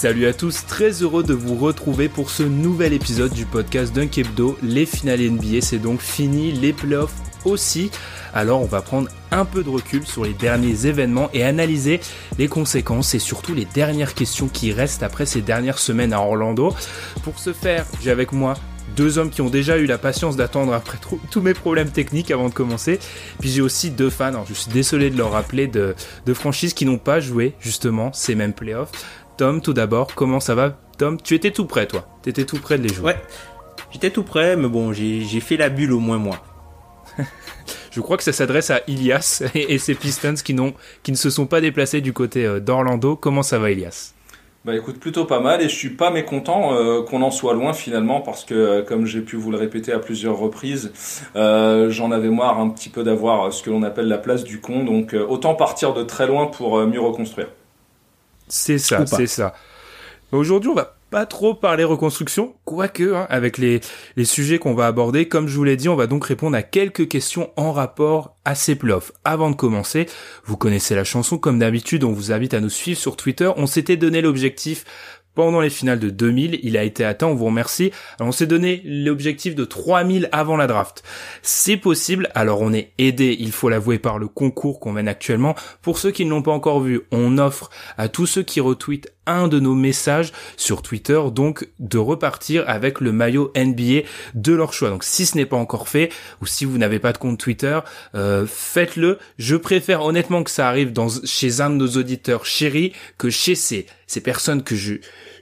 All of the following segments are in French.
Salut à tous, très heureux de vous retrouver pour ce nouvel épisode du podcast Dunk Hebdo. Les finales NBA, c'est donc fini, les playoffs aussi. Alors on va prendre un peu de recul sur les derniers événements et analyser les conséquences et surtout les dernières questions qui restent après ces dernières semaines à Orlando. Pour ce faire, j'ai avec moi deux hommes qui ont déjà eu la patience d'attendre après tous mes problèmes techniques avant de commencer. Puis j'ai aussi deux fans, alors je suis désolé de leur rappeler, de franchises qui n'ont pas joué justement ces mêmes playoffs. Tom, tout d'abord, comment ça va Tom, tu étais tout prêt, toi. Tu étais tout prêt de les jouer. Ouais, j'étais tout prêt, mais bon, j'ai fait la bulle au moins moi. Je crois que ça s'adresse à Ilias et, ses Pistons qui, qui ne se sont pas déplacés du côté euh, d'Orlando. Comment ça va, Ilias? Bah écoute, plutôt pas mal et je suis pas mécontent euh, qu'on en soit loin finalement parce que euh, comme j'ai pu vous le répéter à plusieurs reprises, j'en avais marre un petit peu d'avoir ce que l'on appelle la place du con, donc autant partir de très loin pour mieux reconstruire. C'est ça, c'est ça. Aujourd'hui, on va pas trop parler reconstruction, quoique, hein, avec les, les sujets qu'on va aborder, comme je vous l'ai dit, on va donc répondre à quelques questions en rapport à ces playoffs. Avant de commencer, vous connaissez la chanson, comme d'habitude, on vous invite à nous suivre sur Twitter. On s'était donné l'objectif pendant les finales de 2000. Il a été atteint, on vous remercie. Alors, on s'est donné l'objectif de 3000 avant la draft. C'est possible, alors on est aidé, il faut l'avouer, par le concours qu'on mène actuellement. Pour ceux qui ne l'ont pas encore vu, on offre à tous ceux qui retweetent un de nos messages sur Twitter, donc de repartir avec le maillot NBA de leur choix. Donc si ce n'est pas encore fait, ou si vous n'avez pas de compte Twitter, euh, faites-le. Je préfère honnêtement que ça arrive chez un de nos auditeurs chéris que chez ces, ces personnes que je,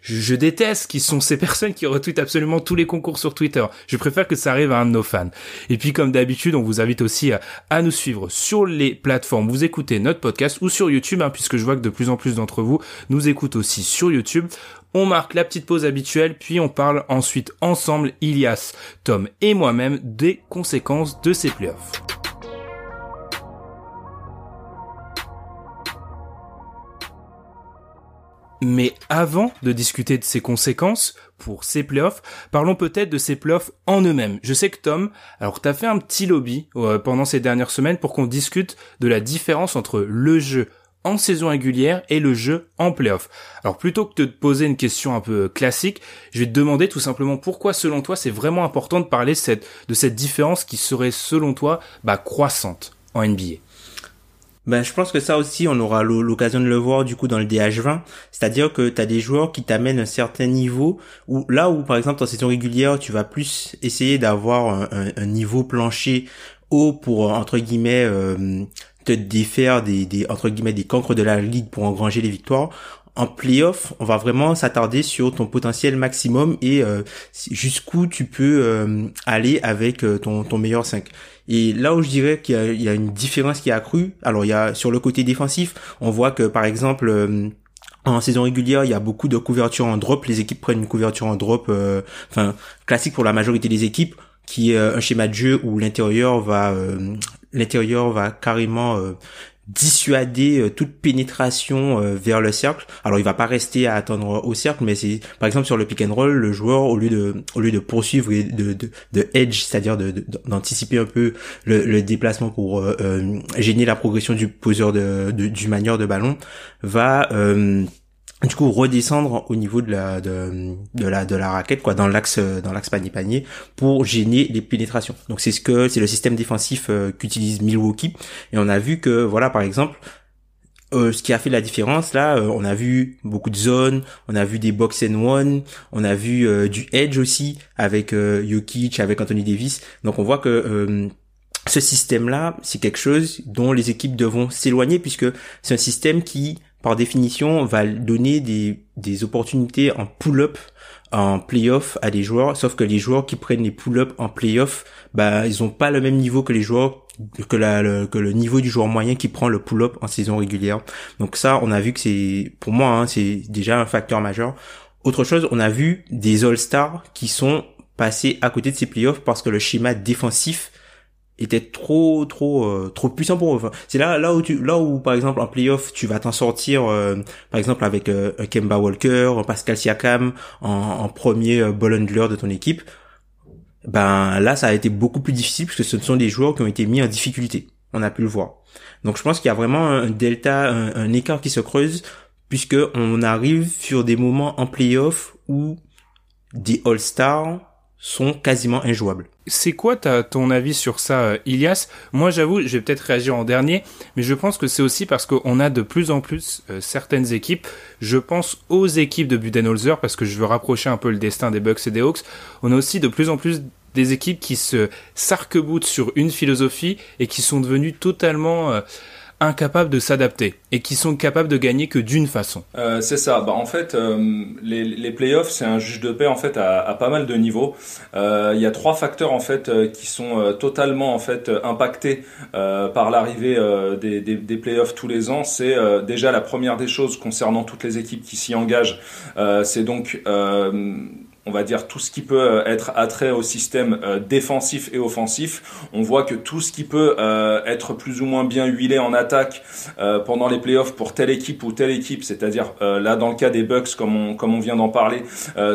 je, déteste, qui sont ces personnes qui retweetent absolument tous les concours sur Twitter. Je préfère que ça arrive à un de nos fans. Et puis comme d'habitude, on vous invite aussi à, nous suivre sur les plateformes. Vous écoutez notre podcast ou sur YouTube, hein, puisque je vois que de plus en plus d'entre vous nous écoutent aussi sur YouTube. On marque la petite pause habituelle, puis on parle ensuite ensemble, Ilias, Tom et moi-même, des conséquences de ces playoffs. Mais avant de discuter de ses conséquences pour ces playoffs, parlons peut-être de ces playoffs en eux-mêmes. Je sais que Tom, alors t'as fait un petit lobby euh, pendant ces dernières semaines pour qu'on discute de la différence entre le jeu en saison régulière et le jeu en playoff. Alors plutôt que de te poser une question un peu classique, je vais te demander tout simplement pourquoi selon toi c'est vraiment important de parler de cette différence qui serait selon toi bah, croissante en NBA. Ben, je pense que ça aussi, on aura l'occasion de le voir du coup dans le DH20. C'est-à-dire que tu as des joueurs qui t'amènent un certain niveau, où là où par exemple en saison régulière, tu vas plus essayer d'avoir un, niveau plancher haut pour entre guillemets euh, te défaire des, des entre guillemets des cancres de la ligue pour engranger les victoires en playoff, on va vraiment s'attarder sur ton potentiel maximum et euh, jusqu'où tu peux euh, aller avec ton, ton meilleur 5. Et là où je dirais qu'il y, a une différence qui a accrue, alors il y a sur le côté défensif, on voit que par exemple euh, en saison régulière, il y a beaucoup de couverture en drop. Les équipes prennent une couverture en drop, euh, enfin classique pour la majorité des équipes, qui est un schéma de jeu où l'intérieur va, euh, l'intérieur va carrément dissuader euh, toute pénétration euh, vers le cercle. Alors il va pas rester à attendre au cercle, mais c'est par exemple sur le pick and roll, le joueur au lieu de au lieu de poursuivre et de de, de edge, c'est-à-dire d'anticiper un peu le, le déplacement pour euh, gêner la progression du poseur de, du manieur de ballon, va du coup redescendre au niveau de la de, la de la raquette quoi dans l'axe dans l'axe panier panier pour gêner les pénétrations. Donc c'est ce que c'est le système défensif euh, qu'utilise Milwaukee et on a vu que voilà par exemple euh, ce qui a fait la différence là, euh, on a vu beaucoup de zones, on a vu des box and one, on a vu du edge aussi avec Jokic, avec Anthony Davis. Donc on voit que ce système-là, c'est quelque chose dont les équipes devront s'éloigner puisque c'est un système qui, par définition, va donner des, des opportunités en pull-up en playoff à des joueurs, sauf que les joueurs qui prennent les pull-up en playoff, bah ils ont pas le même niveau que les joueurs que, la, le, que le niveau du joueur moyen qui prend le pull-up en saison régulière. Donc ça, on a vu que c'est, pour moi, hein, c'est déjà un facteur majeur. Autre chose, on a vu des All-Stars qui sont passés à côté de ces playoffs parce que le schéma défensif était trop trop euh, trop puissant pour eux. c'est là là où tu là où par exemple en playoff tu vas t'en sortir euh, par exemple avec euh, Kemba Walker, Pascal Siakam en, en premier euh, ball handler de ton équipe. Ben là ça a été beaucoup plus difficile parce que ce sont des joueurs qui ont été mis en difficulté. On a pu le voir. Donc je pense qu'il y a vraiment un delta, un, un écart qui se creuse puisque on arrive sur des moments en playoff où des All-Stars sont quasiment injouables. C'est quoi ton avis sur ça, euh, Ilias? Moi, j'avoue, je vais peut-être réagir en dernier, mais je pense que c'est aussi parce qu'on a de plus en plus euh, certaines équipes. Je pense aux équipes de Budenholzer, parce que je veux rapprocher un peu le destin des Bucks et des Hawks. On a aussi de plus en plus des équipes qui se s'arc-boutent sur une philosophie et qui sont devenues totalement... Euh, incapables de s'adapter et qui sont capables de gagner que d'une façon. Euh, c'est ça. Bah, en fait, euh, les, les playoffs, c'est un juge de paix en fait à, à pas mal de niveaux. Euh, il y a trois facteurs en fait euh, qui sont euh, totalement en fait impactés par l'arrivée des, des, des, playoffs tous les ans. C'est déjà la première des choses concernant toutes les équipes qui s'y engagent. c'est donc on va dire tout ce qui peut euh, être attrait au système euh, défensif et offensif. On voit que tout ce qui peut euh, être plus ou moins bien huilé en attaque pendant les playoffs pour telle équipe ou telle équipe, c'est-à-dire là dans le cas des Bucks comme on, comme on vient d'en parler,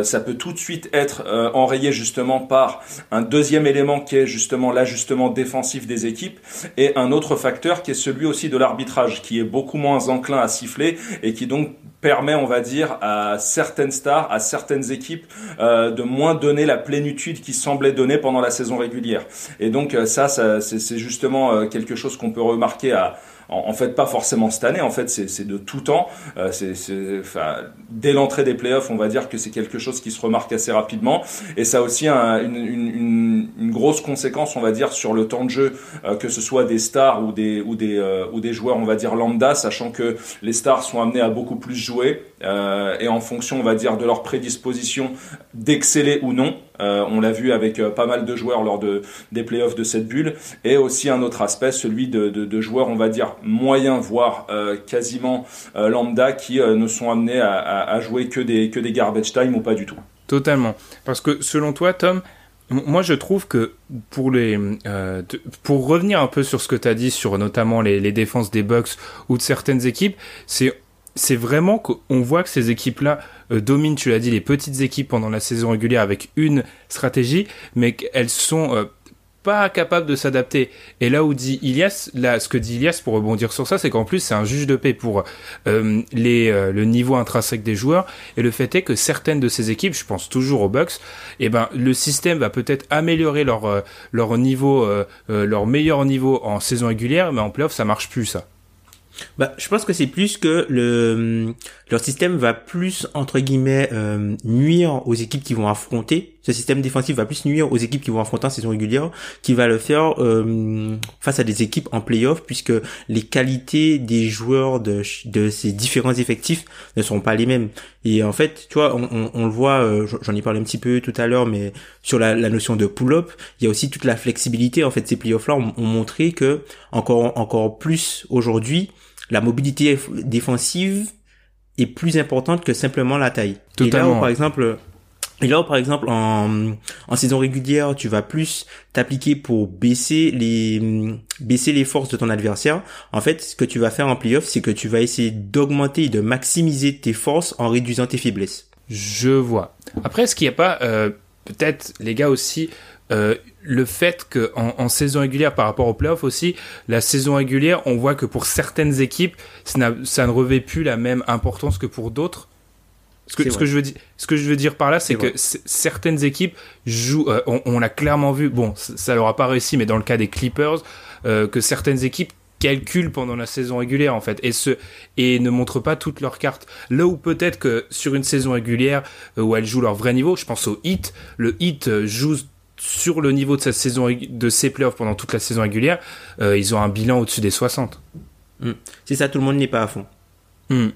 ça peut tout de suite être enrayé justement par un deuxième élément qui est justement l'ajustement défensif des équipes et un autre facteur qui est celui aussi de l'arbitrage qui est beaucoup moins enclin à siffler et qui donc permet, on va dire, à certaines stars, à certaines équipes, euh, de moins donner la plénitude qui semblait donner pendant la saison régulière. Et donc euh, ça, ça c'est justement euh, quelque chose qu'on peut remarquer à, en, fait pas forcément cette année, en fait c'est de tout temps. Euh, c'est enfin, dès l'entrée des playoffs, on va dire que c'est quelque chose qui se remarque assez rapidement, et ça a aussi un, une, une, une, grosse conséquence, on va dire, sur le temps de jeu, euh, que ce soit des stars ou des ou des euh, ou des joueurs, on va dire lambda, sachant que les stars sont amenés à beaucoup plus jouer et en fonction, on va dire, de leur prédisposition d'exceller ou non. Euh, on l'a vu avec euh, pas mal de joueurs lors de, des playoffs de cette bulle. Et aussi un autre aspect, celui de, de, joueurs, on va dire, moyens, voire euh, quasiment lambda, qui ne sont amenés à, jouer que des, que des garbage time ou pas du tout. Totalement. Parce que selon toi, Tom, moi, je trouve que pour les, pour revenir un peu sur ce que tu as dit sur notamment les, les, défenses des Bucks ou de certaines équipes, c'est c'est vraiment qu'on voit que ces équipes-là euh, dominent, tu l'as dit, les petites équipes pendant la saison régulière avec une stratégie, mais qu'elles sont euh, pas capables de s'adapter. Et là où dit Ilias, là, ce que dit Ilias pour rebondir sur ça, c'est qu'en plus c'est un juge de paix pour euh, les, le niveau intrinsèque des joueurs. Et le fait est que certaines de ces équipes, je pense toujours aux Bucks, eh ben le système va peut-être améliorer leur leur niveau, leur meilleur niveau en saison régulière, mais en playoff ça marche plus ça. Bah, je pense que c'est plus que le leur système va plus entre guillemets euh, nuire aux équipes qui vont affronter. Ce système défensif va plus nuire aux équipes qui vont affronter en saison régulière, qui va le faire euh, face à des équipes en playoff, puisque les qualités des joueurs de de ces différents effectifs ne sont pas les mêmes. Et en fait, tu vois, on, on, le voit, euh, j'en ai parlé un petit peu tout à l'heure, mais sur la, la notion de pull-up, il y a aussi toute la flexibilité. En fait, ces playoffs-là ont, ont montré que encore encore plus aujourd'hui la mobilité défensive est plus importante que simplement la taille. Totalement. Et là, par exemple, et là, par exemple, en, en saison régulière, tu vas plus t'appliquer pour baisser les baisser les forces de ton adversaire. En fait, ce que tu vas faire en playoff, c'est que tu vas essayer d'augmenter et de maximiser tes forces en réduisant tes faiblesses. Je vois. Après, est-ce qu'il n'y a pas euh, peut-être les gars aussi euh, le fait que en, saison régulière par rapport aux playoffs aussi, la saison régulière, on voit que pour certaines équipes, ça, ne revêt plus la même importance que pour d'autres. Ce que, ce que, je veux dire, ce que je veux dire par là, c'est que certaines équipes jouent, euh, on, l'a clairement vu, bon, ça leur a pas réussi, mais dans le cas des Clippers, euh, que certaines équipes calculent pendant la saison régulière en fait et ne montrent pas toutes leurs cartes là où peut-être que sur une saison régulière où elles jouent leur vrai niveau je pense au hit le hit joue sur le niveau de cette saison de ces playoffs pendant toute la saison régulière, euh, ils ont un bilan au-dessus des 60. Mm. C'est ça, tout le monde n'est pas à fond. Mm.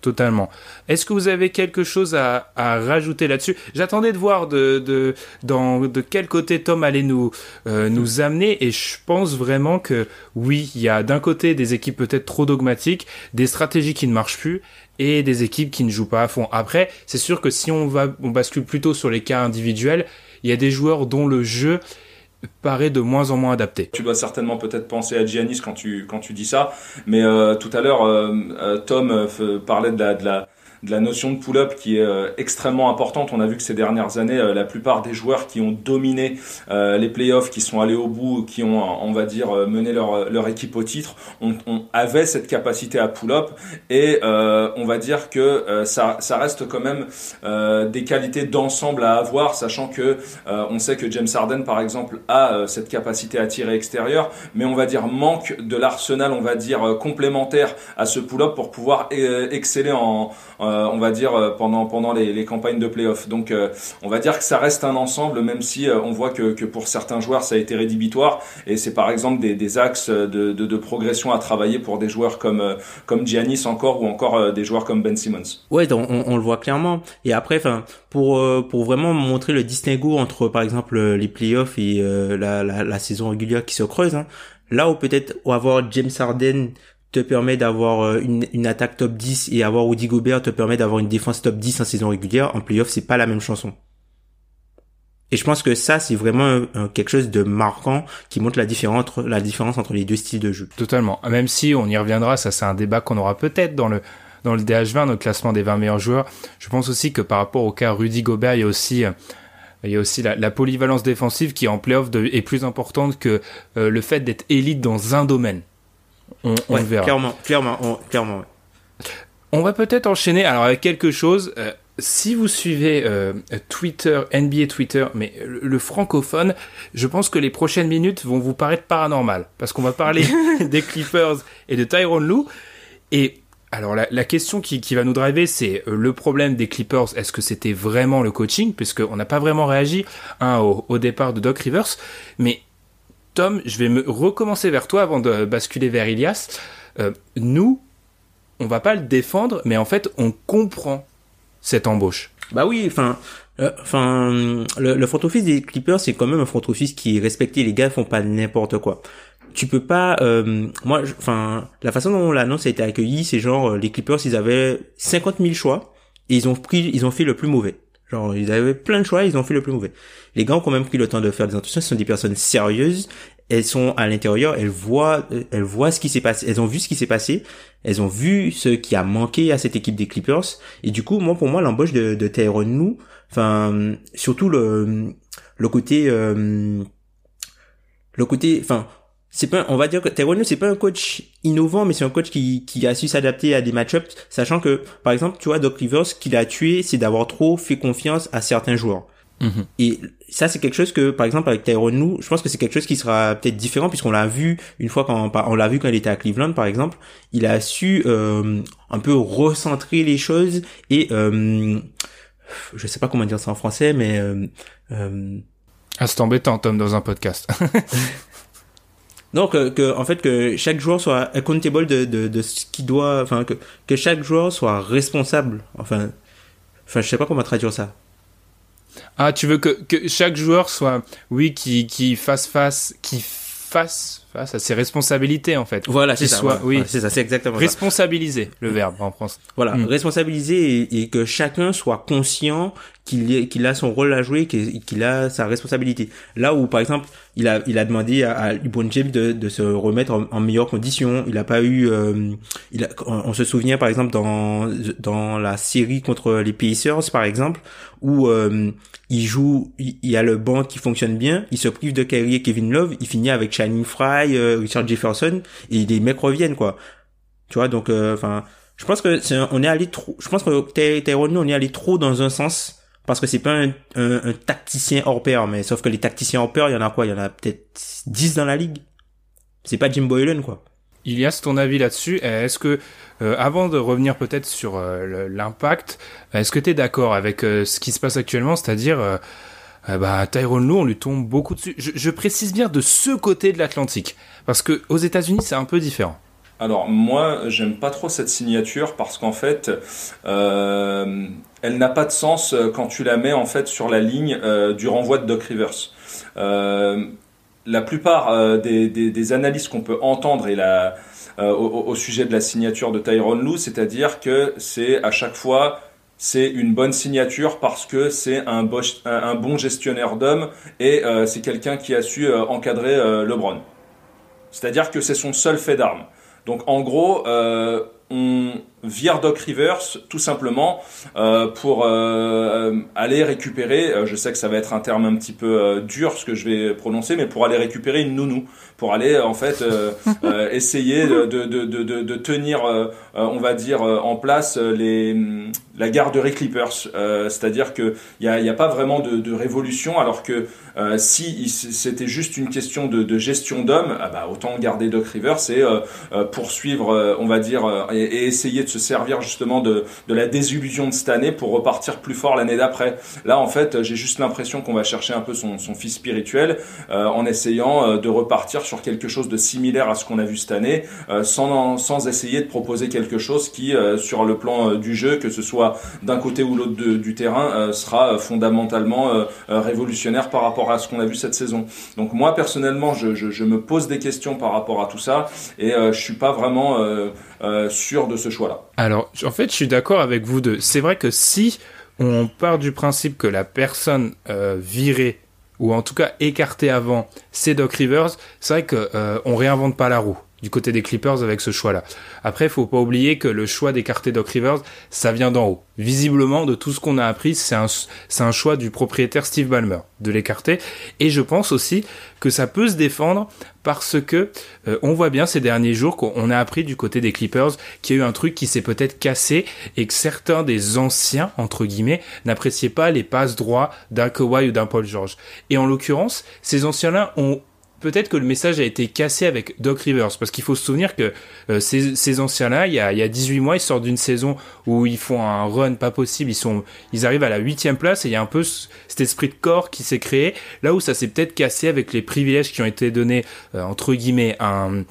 Totalement. Est-ce que vous avez quelque chose à, rajouter là-dessus? J'attendais de voir de, de, dans, de quel côté Tom allait nous, euh, nous amener et je pense vraiment que oui, il y a d'un côté des équipes peut-être trop dogmatiques, des stratégies qui ne marchent plus et des équipes qui ne jouent pas à fond. Après, c'est sûr que si on va on bascule plutôt sur les cas individuels, il y a des joueurs dont le jeu paraît de moins en moins adapté. Tu dois certainement peut-être penser à Giannis quand tu quand tu dis ça, mais euh, tout à l'heure euh, euh, Tom parlait de la, de la de la notion de pull-up qui est euh, extrêmement importante. On a vu que ces dernières années, euh, la plupart des joueurs qui ont dominé euh, les playoffs, qui sont allés au bout, qui ont, on va dire, mené leur, leur équipe au titre, on, on avait cette capacité à pull-up et on va dire que ça, ça reste quand même des qualités d'ensemble à avoir, sachant que on sait que James Harden, par exemple, a cette capacité à tirer extérieur, mais on va dire manque de l'arsenal, on va dire, complémentaire à ce pull-up pour pouvoir exceller en euh, on va dire euh, pendant pendant les, campagnes de playoffs. Donc euh, on va dire que ça reste un ensemble, même si on voit que, que pour certains joueurs ça a été rédhibitoire et c'est par exemple des, des axes de, de, de, progression à travailler pour des joueurs comme comme Giannis encore ou encore des joueurs comme Ben Simmons. Ouais, on, on le voit clairement. Et après, enfin pour pour vraiment montrer le distinguo entre par exemple les playoffs et la, la, la, saison régulière qui se creuse. Hein, là où peut-être avoir James Harden te permet d'avoir euh, une, une, attaque top 10 et avoir Woody Gobert te permet d'avoir une défense top 10 en saison régulière, en playoff, c'est pas la même chanson. Et je pense que ça, c'est vraiment quelque chose de marquant qui montre la différence, entre, la différence entre les deux styles de jeu. Totalement. Même si on y reviendra, ça c'est un débat qu'on aura peut-être dans le dans le DH20, notre classement des 20 meilleurs joueurs. Je pense aussi que par rapport au cas Rudy Gobert, il y a aussi il y a aussi la, la polyvalence défensive qui en playoff est plus importante que euh, le fait d'être élite dans un domaine. On, verra. Clairement, clairement, on, clairement. On va peut-être enchaîner alors avec quelque chose. Euh, si vous suivez euh, Twitter, NBA Twitter, mais le, francophone, je pense que les prochaines minutes vont vous paraître paranormales parce qu'on va parler des Clippers et de Tyron Lue. Et alors la, la question qui, qui, va nous driver, c'est euh, le problème des Clippers. Est-ce que c'était vraiment le coaching, puisqu'on n'a pas vraiment réagi hein, au, au, départ de Doc Rivers, mais Tom, je vais me recommencer vers toi avant de basculer vers Ilias. Euh, nous, on va pas le défendre, mais en fait, on comprend cette embauche. Bah oui, enfin, euh, enfin, le, front office des Clippers, c'est quand même un front office qui est respecté. Les gars font pas n'importe quoi. Tu peux pas, euh, moi, enfin, la façon dont l'annonce a été accueillie, c'est genre les Clippers, ils avaient 50 000 choix et ils ont pris, ils ont fait le plus mauvais. Genre, ils avaient plein de choix, ils ont fait le plus mauvais. Les gars ont quand même pris le temps de faire des entretiens, ce sont des personnes sérieuses, elles sont à l'intérieur, elles voient, elles voient ce qui s'est passé, elles ont vu ce qui s'est passé, elles ont vu ce qui a manqué à cette équipe des Clippers, et du coup, moi, pour moi, l'embauche de, de Tyrone enfin, surtout le, le côté, euh, le côté, enfin, c'est pas, on va dire que Tyrone c'est pas un coach innovant, mais c'est un coach qui, qui a su s'adapter à des match-ups, sachant que, par exemple, tu vois, Doc Rivers, ce qu'il a tué, c'est d'avoir trop fait confiance à certains joueurs. Mhm. Et ça, c'est quelque chose que, par exemple, avec Tyrone Lue, je pense que c'est quelque chose qui sera peut-être différent puisqu'on l'a vu une fois quand on l'a vu quand il était à Cleveland, par exemple, il a su euh, un peu recentrer les choses et euh, je sais pas comment dire ça en français, mais euh, euh ah, c'est embêtant, Tom, dans un podcast. Donc que, en fait que chaque joueur soit accountable de, de, de ce qu'il doit, enfin que, que chaque joueur soit responsable. Enfin, enfin je sais pas comment traduire ça. Ah, tu veux que, que chaque joueur soit, oui, qui, qui fasse face, qui fasse face à ses responsabilités en fait. Voilà, c'est ça. oui, c'est ça, c'est exactement Responsabiliser, le verbe en France. Voilà, hmm. responsabiliser et, que chacun soit conscient qu'il qu'il a son rôle à jouer, qu'il a sa responsabilité. Là où par exemple, il a il a demandé à, à James de, de se remettre en, en meilleures conditions. Il a pas eu, euh, il a, on, se souvient par exemple dans dans la série contre les Pacers par exemple où euh, il joue, il, y a le banc qui fonctionne bien, il se prive de Kyrie et Kevin Love, il finit avec Shining Fry, euh, Richard Jefferson, et les mecs reviennent, quoi. Tu vois, donc, euh, enfin, je pense que c'est on est allé trop, je pense que Tyrone, on est allé trop dans un sens, parce que c'est pas un, tacticien hors pair, mais sauf que les tacticiens hors pair, il y en a quoi? Il y en a peut-être 10 dans la ligue. C'est pas Jim Boylan, quoi. Ilias, ton avis là-dessus Est-ce que, euh, avant de revenir peut-être sur l'impact, est-ce que tu es d'accord avec ce qui se passe actuellement, c'est-à-dire bah Tyrone Lou, on lui tombe beaucoup dessus. Je, précise bien de ce côté de l'Atlantique, parce que aux États-Unis, c'est un peu différent. Alors moi, j'aime pas trop cette signature parce qu'en fait, euh, elle n'a pas de sens euh, quand tu la mets en fait sur la ligne euh, du renvoi de Doc Rivers. La plupart des, analyses qu'on peut entendre et la, au, au, sujet de la signature de Tyrone Lou, c'est-à-dire que c'est à chaque fois c'est une bonne signature parce que c'est un, bon gestionnaire d'hommes et c'est quelqu'un qui a su encadrer LeBron. C'est-à-dire que c'est son seul fait d'arme. Donc en gros, euh, on vire Doc Rivers tout simplement euh, pour euh, aller récupérer, euh, je sais que ça va être un terme un petit peu dur ce que je vais prononcer, mais pour aller récupérer une nounou, pour aller en fait essayer de, de, de, tenir, on va dire, en place les, la garderie Clippers. C'est-à-dire qu'il n'y a, y a pas vraiment de, révolution, alors que si c'était juste une question de, de gestion d'hommes, ah bah, autant garder Doc Rivers et poursuivre, on va dire, et, et essayer de se servir justement de, de la désillusion de cette année pour repartir plus fort l'année d'après. Là, en fait, j'ai juste l'impression qu'on va chercher un peu son, son fils spirituel euh, en essayant euh, de repartir sur quelque chose de similaire à ce qu'on a vu cette année, euh, sans, sans essayer de proposer quelque chose qui, sur le plan du jeu, que ce soit d'un côté ou l'autre du terrain, sera fondamentalement révolutionnaire par rapport à ce qu'on a vu cette saison. Donc moi, personnellement, je, je, je, me pose des questions par rapport à tout ça et je suis pas vraiment sûr de ce choix-là. Alors, en fait, je suis d'accord avec vous deux. C'est vrai que si on part du principe que la personne euh, virée ou en tout cas écartée avant, c'est Doc Rivers, c'est vrai que euh, on réinvente pas la roue du côté des Clippers avec ce choix-là. Après, faut pas oublier que le choix d'écarter Doc Rivers, ça vient d'en haut. Visiblement, de tout ce qu'on a appris, c'est un, un choix du propriétaire Steve Ballmer de l'écarter. Et je pense aussi que ça peut se défendre parce que euh, on voit bien ces derniers jours qu'on a appris du côté des Clippers qu'il y a eu un truc qui s'est peut-être cassé et que certains des anciens entre guillemets n'appréciaient pas les passes droits d'un Kawhi ou d'un Paul George. Et en l'occurrence, ces anciens-là ont peut-être que le message a été cassé avec Doc Rivers parce qu'il faut se souvenir que euh, ces, ces anciens-là, il y a, il y a 18 mois, ils sortent d'une saison où ils font un run pas possible, ils sont, ils arrivent à la huitième place et il y a un peu cet esprit de corps qui s'est créé là où ça s'est peut-être cassé avec les privilèges qui ont été donnés euh, entre guillemets à un,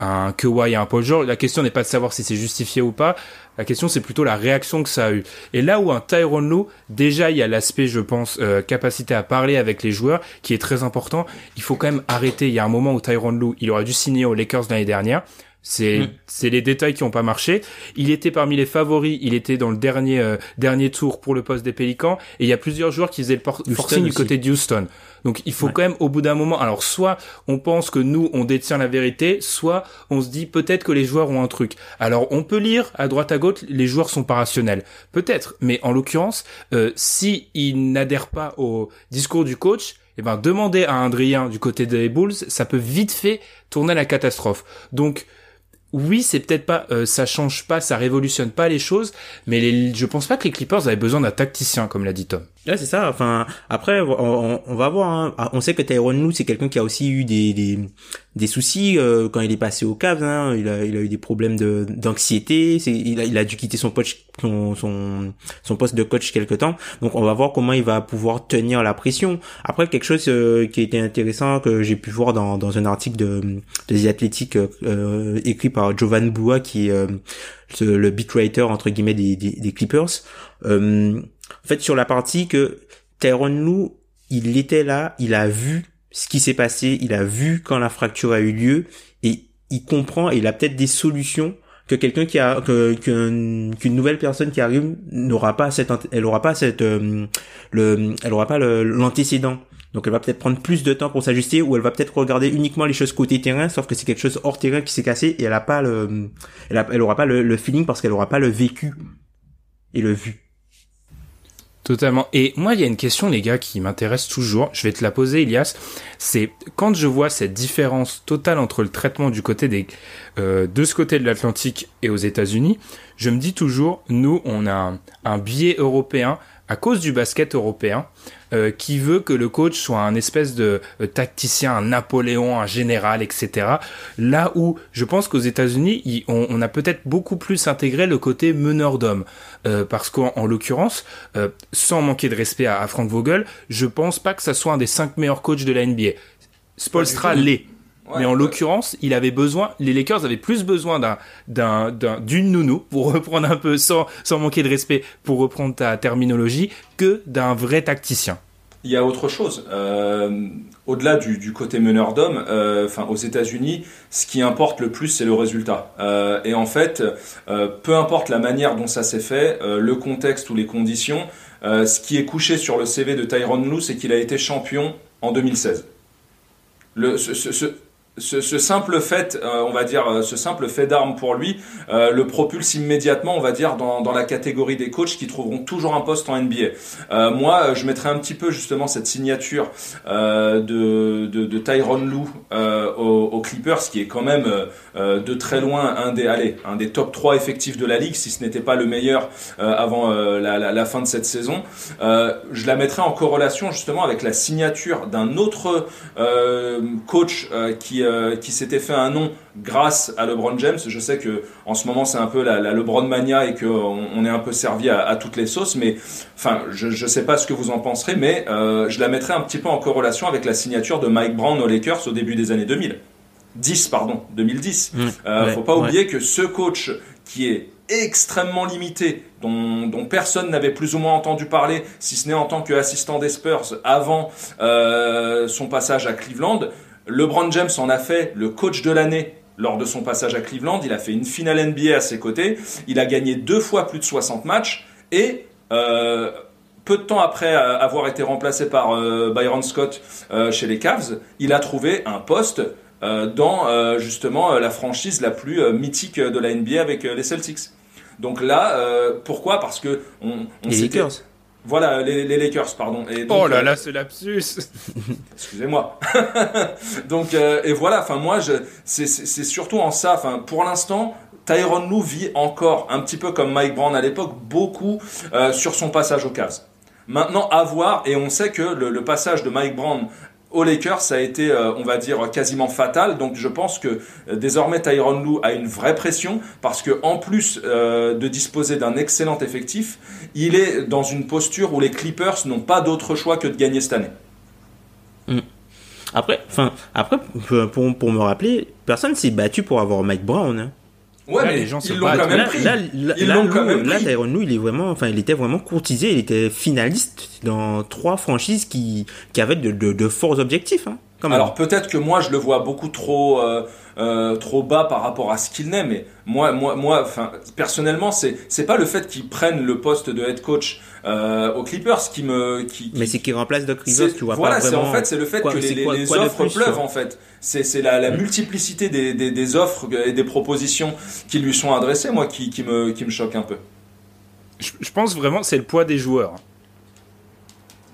un Kawhi et un Paul George. La question n'est pas de savoir si c'est justifié ou pas. La question, c'est plutôt la réaction que ça a eu. Et là où un Tyrone Lou, déjà, il y a l'aspect, je pense, euh, capacité à parler avec les joueurs, qui est très important. Il faut quand même arrêter. Il y a un moment où Tyrone Lou, il aurait dû signer aux Lakers l'année dernière. C'est mmh. c'est les détails qui ont pas marché. Il était parmi les favoris. Il était dans le dernier euh, dernier tour pour le poste des Pélicans. Et il y a plusieurs joueurs qui faisaient le forcing du côté de Houston. Donc il faut ouais. quand même au bout d'un moment. Alors soit on pense que nous on détient la vérité, soit on se dit peut-être que les joueurs ont un truc. Alors on peut lire à droite à gauche les joueurs sont pas rationnels, peut-être. Mais en l'occurrence, euh, si ils n'adhèrent pas au discours du coach, eh ben demander à Adrien du côté des Bulls, ça peut vite fait tourner à la catastrophe. Donc oui, c'est peut-être pas, euh, ça change pas, ça révolutionne pas les choses, mais les, je pense pas que les Clippers avaient besoin d'un tacticien, comme l'a dit Tom. Ouais, c'est ça. Enfin, après, on, on va voir. Hein. Ah, on sait que Tyrone Lou, c'est quelqu'un qui a aussi eu des des, des soucis euh, quand il est passé au Cavs. Hein. Il a il a eu des problèmes de d'anxiété. Il a il a dû quitter son poste son, son son poste de coach quelque temps. Donc, on va voir comment il va pouvoir tenir la pression. Après, quelque chose euh, qui était intéressant que j'ai pu voir dans dans un article de des athlétiques euh, écrit par Jovan Boua, qui est euh, le beat writer entre guillemets des des, des Clippers. Euh, en fait, sur la partie que Tyrone Lou, il était là, il a vu ce qui s'est passé, il a vu quand la fracture a eu lieu, et il comprend, et il a peut-être des solutions que quelqu'un qui a que qu'une nouvelle personne qui arrive n'aura pas cette elle aura pas cette euh, le elle aura pas l'antécédent. Donc elle va peut-être prendre plus de temps pour s'ajuster ou elle va peut-être regarder uniquement les choses côté terrain sauf que c'est quelque chose hors terrain qui s'est cassé et elle a pas le elle, aura pas le, le feeling parce qu'elle aura pas le vécu et le vu Totalement. Et moi, il y a une question, les gars, qui m'intéresse toujours. Je vais te la poser, Elias. C'est quand je vois cette différence totale entre le traitement du côté euh, de ce côté de l'Atlantique et aux États-Unis, je me dis toujours, nous, on a un biais européen à cause du basket européen, euh, qui veut que le coach soit un espèce de euh, tacticien, un Napoléon, un général, etc. Là où je pense qu'aux États-Unis, on, a peut-être beaucoup plus intégré le côté meneur d'hommes, euh, parce qu'en l'occurrence, sans manquer de respect à, Frank Vogel, je pense pas que ça soit un des cinq meilleurs coachs de la NBA. Spolstra l'est mais en l'occurrence, il avait besoin, les Lakers avaient plus besoin d'un, d'un, d'une nounou, pour reprendre un peu, sans, sans manquer de respect, pour reprendre ta terminologie, que d'un vrai tacticien. Il y a autre chose. Euh, au-delà du, du, côté meneur d'homme, euh, enfin aux États-Unis, ce qui importe le plus, c'est le résultat. Euh, et en fait, peu importe la manière dont ça s'est fait, le contexte ou les conditions, ce qui est couché sur le CV de Tyron Lue, c'est qu'il a été champion en 2016. Le, ce, ce, ce, ce, simple fait, euh, on va dire, euh, ce simple fait d'arme pour lui, euh, le propulse immédiatement, on va dire, dans, la catégorie des coachs qui trouveront toujours un poste en NBA. Moi, je mettrais un petit peu justement cette signature de, de, Tyron Lue aux, Clippers, qui est quand même de très loin un des, allez, un des top 3 effectifs de la ligue, si ce n'était pas le meilleur avant la, la, fin de cette saison. je la mettrais en corrélation justement avec la signature d'un autre coach qui euh, qui s'était fait un nom grâce à LeBron James. Je sais que en ce moment c'est un peu la, LeBron mania et qu'on on est un peu servi à, toutes les sauces, mais enfin je ne sais pas ce que vous en penserez, mais euh, je la mettrai un petit peu en corrélation avec la signature de Mike Brown aux Lakers au début des années 2000. 10 pardon, 2010. Mmh, euh, faut pas oublier que ce coach qui est extrêmement limité, dont, dont personne n'avait plus ou moins entendu parler, si ce n'est en tant qu'assistant des Spurs avant euh, son passage à Cleveland, LeBron James en a fait le coach de l'année lors de son passage à Cleveland. Il a fait une finale NBA à ses côtés. Il a gagné deux fois plus de 60 matchs. Et euh, peu de temps après avoir été remplacé par euh, Byron Scott euh, chez les Cavs, il a trouvé un poste dans justement la franchise la plus mythique de la NBA avec les Celtics. Donc là, pourquoi? Parce que on, on les Lakers. Voilà, les, les, Lakers, pardon. Et donc, oh là euh, là, ce lapsus Excusez-moi. donc, euh, et voilà, enfin, moi, c'est, c'est surtout en ça, enfin, pour l'instant, Tyron Lue vit encore, un petit peu comme Mike Brown à l'époque, beaucoup euh, sur son passage au Cavs. Maintenant, à voir, et on sait que le, le passage de Mike Brown aux Lakers, ça a été, euh, on va dire, quasiment fatal. Donc je pense que euh, désormais Tyron Lue a une vraie pression parce que en plus euh, de disposer d'un excellent effectif, il est dans une posture où les Clippers n'ont pas d'autre choix que de gagner cette année. Hmm. Après, enfin, après, pour, pour, me rappeler, personne s'est battu pour avoir Mike Brown. Hein. Ouais, mais les gens ils l'ont quand même pris. Là, là, ils l'ont quand même pris. Tyron Lue, il est vraiment, enfin, il était vraiment courtisé. Il était finaliste dans trois franchises qui, qui avaient de, de, de forts objectifs. Hein, Alors peut-être que moi, je le vois beaucoup trop. Euh, euh, trop bas par rapport à ce qu'il n'est. Mais moi, moi, moi, enfin, personnellement, c'est c'est pas le fait qu'il prenne le poste de head coach euh, aux Clippers qui me qui, mais c'est qu'il remplace Doc Rivers tu vois voilà c'est en fait c'est le fait que les, les, offres pleuvent en fait c'est c'est la, la mm. multiplicité des, des, des, offres et des propositions qui lui sont adressées moi qui, qui me qui me choque un peu je, je pense vraiment c'est le poids des joueurs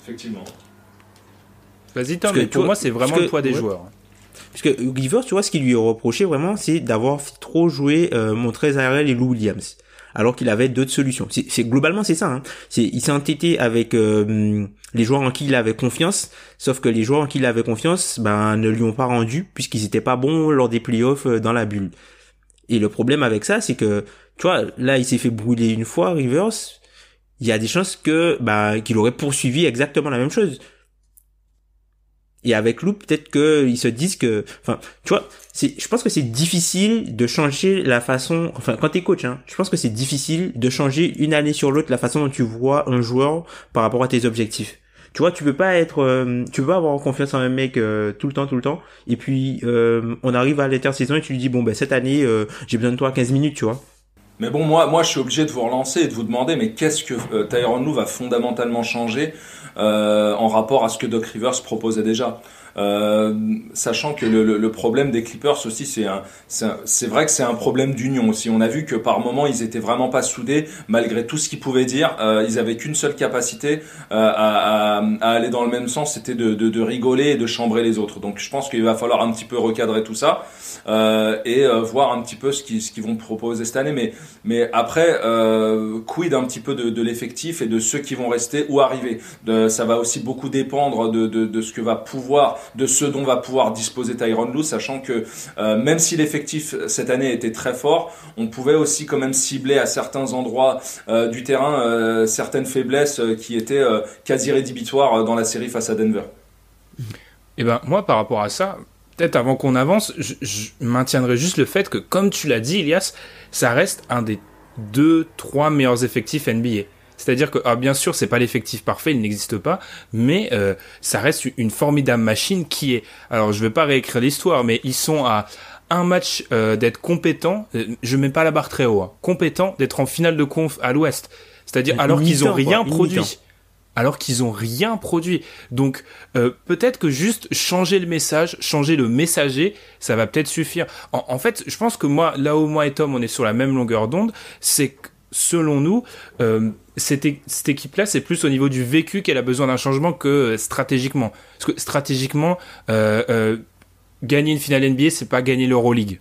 effectivement vas-y Tom mais pour moi c'est vraiment le poids des joueurs parce que Rivers, tu vois, ce qu'il lui est reproché vraiment, c'est d'avoir trop joué euh, Montrezl et Lou Williams, alors qu'il avait d'autres solutions. C'est globalement c'est ça. Hein. il s'est entêté avec euh, les joueurs en qui il avait confiance, sauf que les joueurs en qui il avait confiance, ben ne lui ont pas rendu puisqu'ils étaient pas bons lors des playoffs euh, dans la bulle. Et le problème avec ça, c'est que tu vois, là, il s'est fait brûler une fois, Rivers. Il y a des chances que bah qu'il aurait poursuivi exactement la même chose. Et avec Lou, peut-être qu'ils se disent que, enfin, tu vois, c'est, je pense que c'est difficile de changer la façon, enfin, quand t'es coach, hein, je pense que c'est difficile de changer une année sur l'autre la façon dont tu vois un joueur par rapport à tes objectifs. Tu vois, tu peux pas être, euh, tu peux pas avoir confiance en un mec euh, tout le temps, tout le temps. Et puis, euh, on arrive à l'intersaison et tu lui dis, bon, ben, cette année, j'ai besoin de toi à 15 minutes, tu vois. Mais bon, moi, moi, je suis obligé de vous relancer et de vous demander, mais qu'est-ce que Tyron Lue va fondamentalement changer en rapport à ce que Doc Rivers proposait déjà? Euh, sachant que le, le, le, problème des Clippers aussi, c'est un, c'est vrai que c'est un problème d'union aussi. On a vu que par moment ils étaient vraiment pas soudés, malgré tout ce qu'ils pouvaient dire. Euh, ils avaient qu'une seule capacité euh, à, à, aller dans le même sens, c'était de, de, de, rigoler et de chambrer les autres. Donc je pense qu'il va falloir un petit peu recadrer tout ça euh, et euh, voir un petit peu ce qu'ils ce vont proposer cette année. Mais mais après, quid un petit peu de, de l'effectif et de ceux qui vont rester ou arriver? Ça va aussi beaucoup dépendre de, de, de ce que va pouvoir de ce dont va pouvoir disposer Tyron Lue, sachant que euh, même si l'effectif cette année était très fort, on pouvait aussi quand même cibler à certains endroits euh, du terrain euh, certaines faiblesses euh, qui étaient euh, quasi rédhibitoires dans la série face à Denver. Et eh ben moi par rapport à ça, peut-être avant qu'on avance, je, je, maintiendrai juste le fait que comme tu l'as dit, Elias, ça reste un des deux, trois meilleurs effectifs NBA. C'est-à-dire que, ah, bien sûr, c'est pas l'effectif parfait, il n'existe pas, mais euh, ça reste une formidable machine qui est. Alors, je vais pas réécrire l'histoire, mais ils sont à un match euh, d'être compétent. Euh, je mets pas la barre très haut. Hein, compétent d'être en finale de conf à l'Ouest. C'est-à-dire alors qu'ils ont rien quoi, produit. Alors qu'ils ont rien produit. Donc euh, peut-être que juste changer le message, changer le messager, ça va peut-être suffire. En, en, fait, je pense que moi, là où moi et Tom, on est sur la même longueur d'onde, c'est que selon nous, euh, cette, cette équipe-là, c'est plus au niveau du vécu qu'elle a besoin d'un changement que euh, stratégiquement. Parce que stratégiquement, euh, euh, gagner une finale NBA, c'est pas gagner l'Euroleague.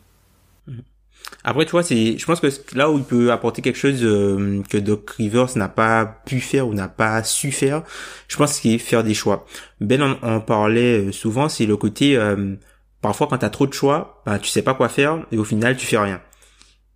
Après, tu vois, c'est, je pense que là où il peut apporter quelque chose euh, que Doc Rivers n'a pas pu faire ou n'a pas su faire, je pense qu'il faire des choix. Ben en, parlait euh, souvent, c'est le côté, euh, parfois quand t'as trop de choix, bah, tu sais pas quoi faire et au final tu fais rien.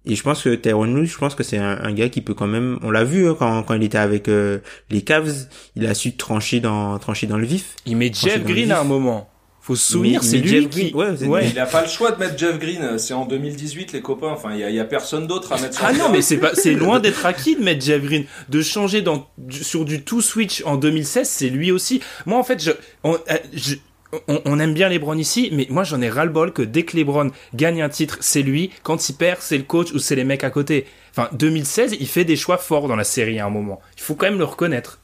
Et je pense que Tyrone Lue, je pense que c'est un, un, gars qui peut quand même, on l'a vu hein, quand, quand il était avec euh, les Cavs, il a su trancher dans trancher dans le vif. Il met Jeff Green à un moment. Faut se souvenir, c'est lui Jeff qui. Ouais, ouais. Il a pas le choix de mettre Jeff Green. C'est en 2018, les copains. Enfin, il y a, y a, personne d'autre à mettre. ah non, mais c'est pas, c'est loin d'être acquis de mettre Jeff Green. De changer dans sur du two switch en 2016, c'est lui aussi. Moi, en fait, je, on, euh, je on, on, aime bien LeBron ici, mais moi j'en ai ras-le-bol que dès que LeBron gagne un titre, c'est lui. Quand il perd, c'est le coach ou c'est les mecs à côté. Enfin, 2016, il fait des choix forts dans la série à un moment. Il faut quand même le reconnaître.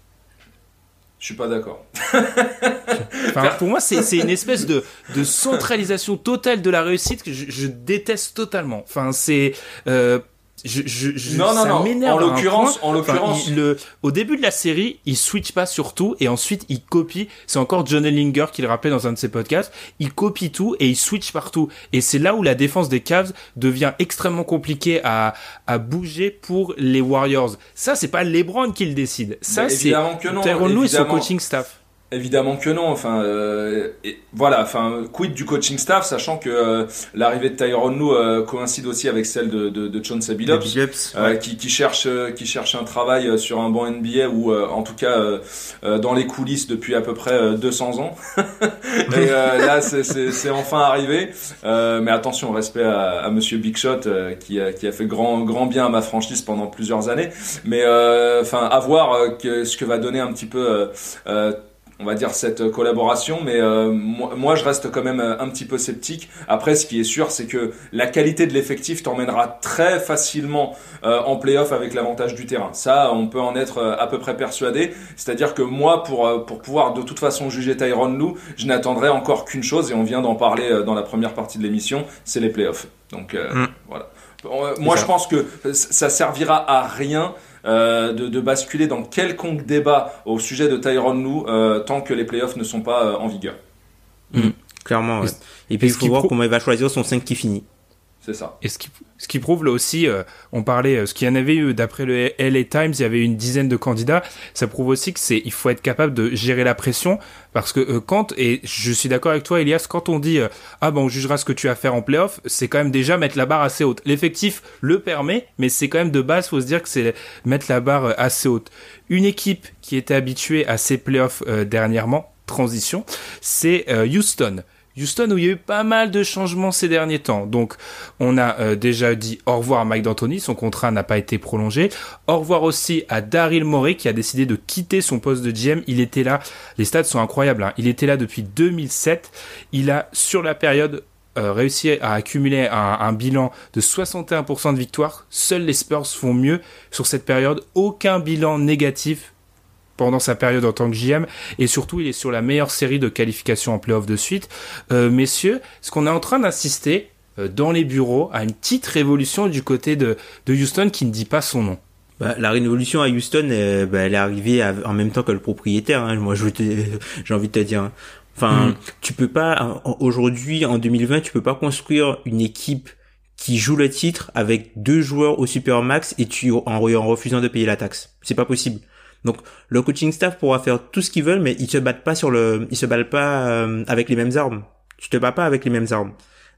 Je suis pas d'accord. enfin, pour moi, c'est une espèce de, de centralisation totale de la réussite que je, je déteste totalement. Enfin, c'est euh, je, je, je, non, non, non. En l'occurrence, en l'occurrence, enfin, le, au début de la série, il switch pas sur tout et ensuite il copie. C'est encore John Ellinger qui le rappelait dans un de ses podcasts. Il copie tout et il switch partout. Et c'est là où la défense des Cavs devient extrêmement compliquée à, à bouger pour les Warriors. Ça, c'est pas LeBron qui le décide. Ça, c'est Tyrone Lue et son coaching staff. Évidemment que non. Enfin, euh, et voilà. Enfin, quid du coaching staff, sachant que euh, l'arrivée de Tyrone Lue euh, coïncide aussi avec celle de de, de Billups, euh, ouais. qui, qui, cherche qui cherche un travail sur un banc NBA ou en tout cas dans les coulisses depuis à peu près 200 ans. et là, c'est enfin arrivé. mais attention, respect à, à Monsieur Big Shot qui a qui a fait grand grand bien à ma franchise pendant plusieurs années. Mais enfin, à voir que, ce que va donner un petit peu on va dire cette collaboration mais euh, moi, moi, je reste quand même euh, un petit peu sceptique. Après ce qui est sûr c'est que la qualité de l'effectif t'emmènera très facilement euh, en playoff avec l'avantage du terrain. Ça on peut en être euh, à peu près persuadé. C'est à dire que moi pour euh, pour pouvoir de toute façon juger Tyron Lou je n'attendrai encore qu'une chose et on vient d'en parler dans la première partie de l'émission c'est les playoffs. Donc mm. voilà. Moi je pense que ça servira à rien euh, de, de, basculer dans quelconque débat au sujet de Tyron Lue euh, tant que les playoffs ne sont pas euh, en vigueur. Mmh, clairement, ouais. Et puis il faut voir comment il va choisir son 5 qui finit. C'est ça. Et ce qui, ce qui prouve là aussi, euh, on parlait, euh, ce qu'il y en avait eu d'après le LA Times, il y avait une dizaine de candidats. Ça prouve aussi que c'est, il faut être capable de gérer la pression parce que euh, quand et je suis d'accord avec toi, Elias, quand on dit euh, ah ben on jugera ce que tu as fait en playoff, c'est quand même déjà mettre la barre assez haute. L'effectif le permet, mais c'est quand même de base, faut se dire que c'est mettre la barre euh, assez haute. Une équipe qui était habituée à ces playoffs euh, dernièrement, transition, c'est Houston. Houston où il y a eu pas mal de changements ces derniers temps. Donc on a euh, déjà dit au revoir à Mike D'Antoni, son contrat n'a pas été prolongé. Au revoir aussi à Daryl Morey qui a décidé de quitter son poste de GM. Il était là, les stats sont incroyables, hein. il était là depuis 2007. Il a sur la période euh, réussi à accumuler un, un, bilan de 61% de victoires. Seuls les Spurs font mieux sur cette période. Aucun bilan négatif pendant sa période en tant que GM et surtout il est sur la meilleure série de qualification en playoff de suite. Euh, messieurs, est-ce qu'on est en train d'assister euh, dans les bureaux à une petite révolution du côté de, de Houston qui ne dit pas son nom bah, la révolution à Houston, euh, bah, elle est arrivée en même temps que le propriétaire. Hein. Moi, j'ai envie de te dire. Hein. Enfin, mm. tu peux pas aujourd'hui en 2020, tu peux pas construire une équipe qui joue le titre avec deux joueurs au supermax et tu en, en refusant de payer la taxe. C'est pas possible. Donc le coaching staff pourra faire tout ce qu'ils veulent, mais ils se battent pas sur le, ils se battent pas euh, avec les mêmes armes. Tu te bats pas avec les mêmes armes.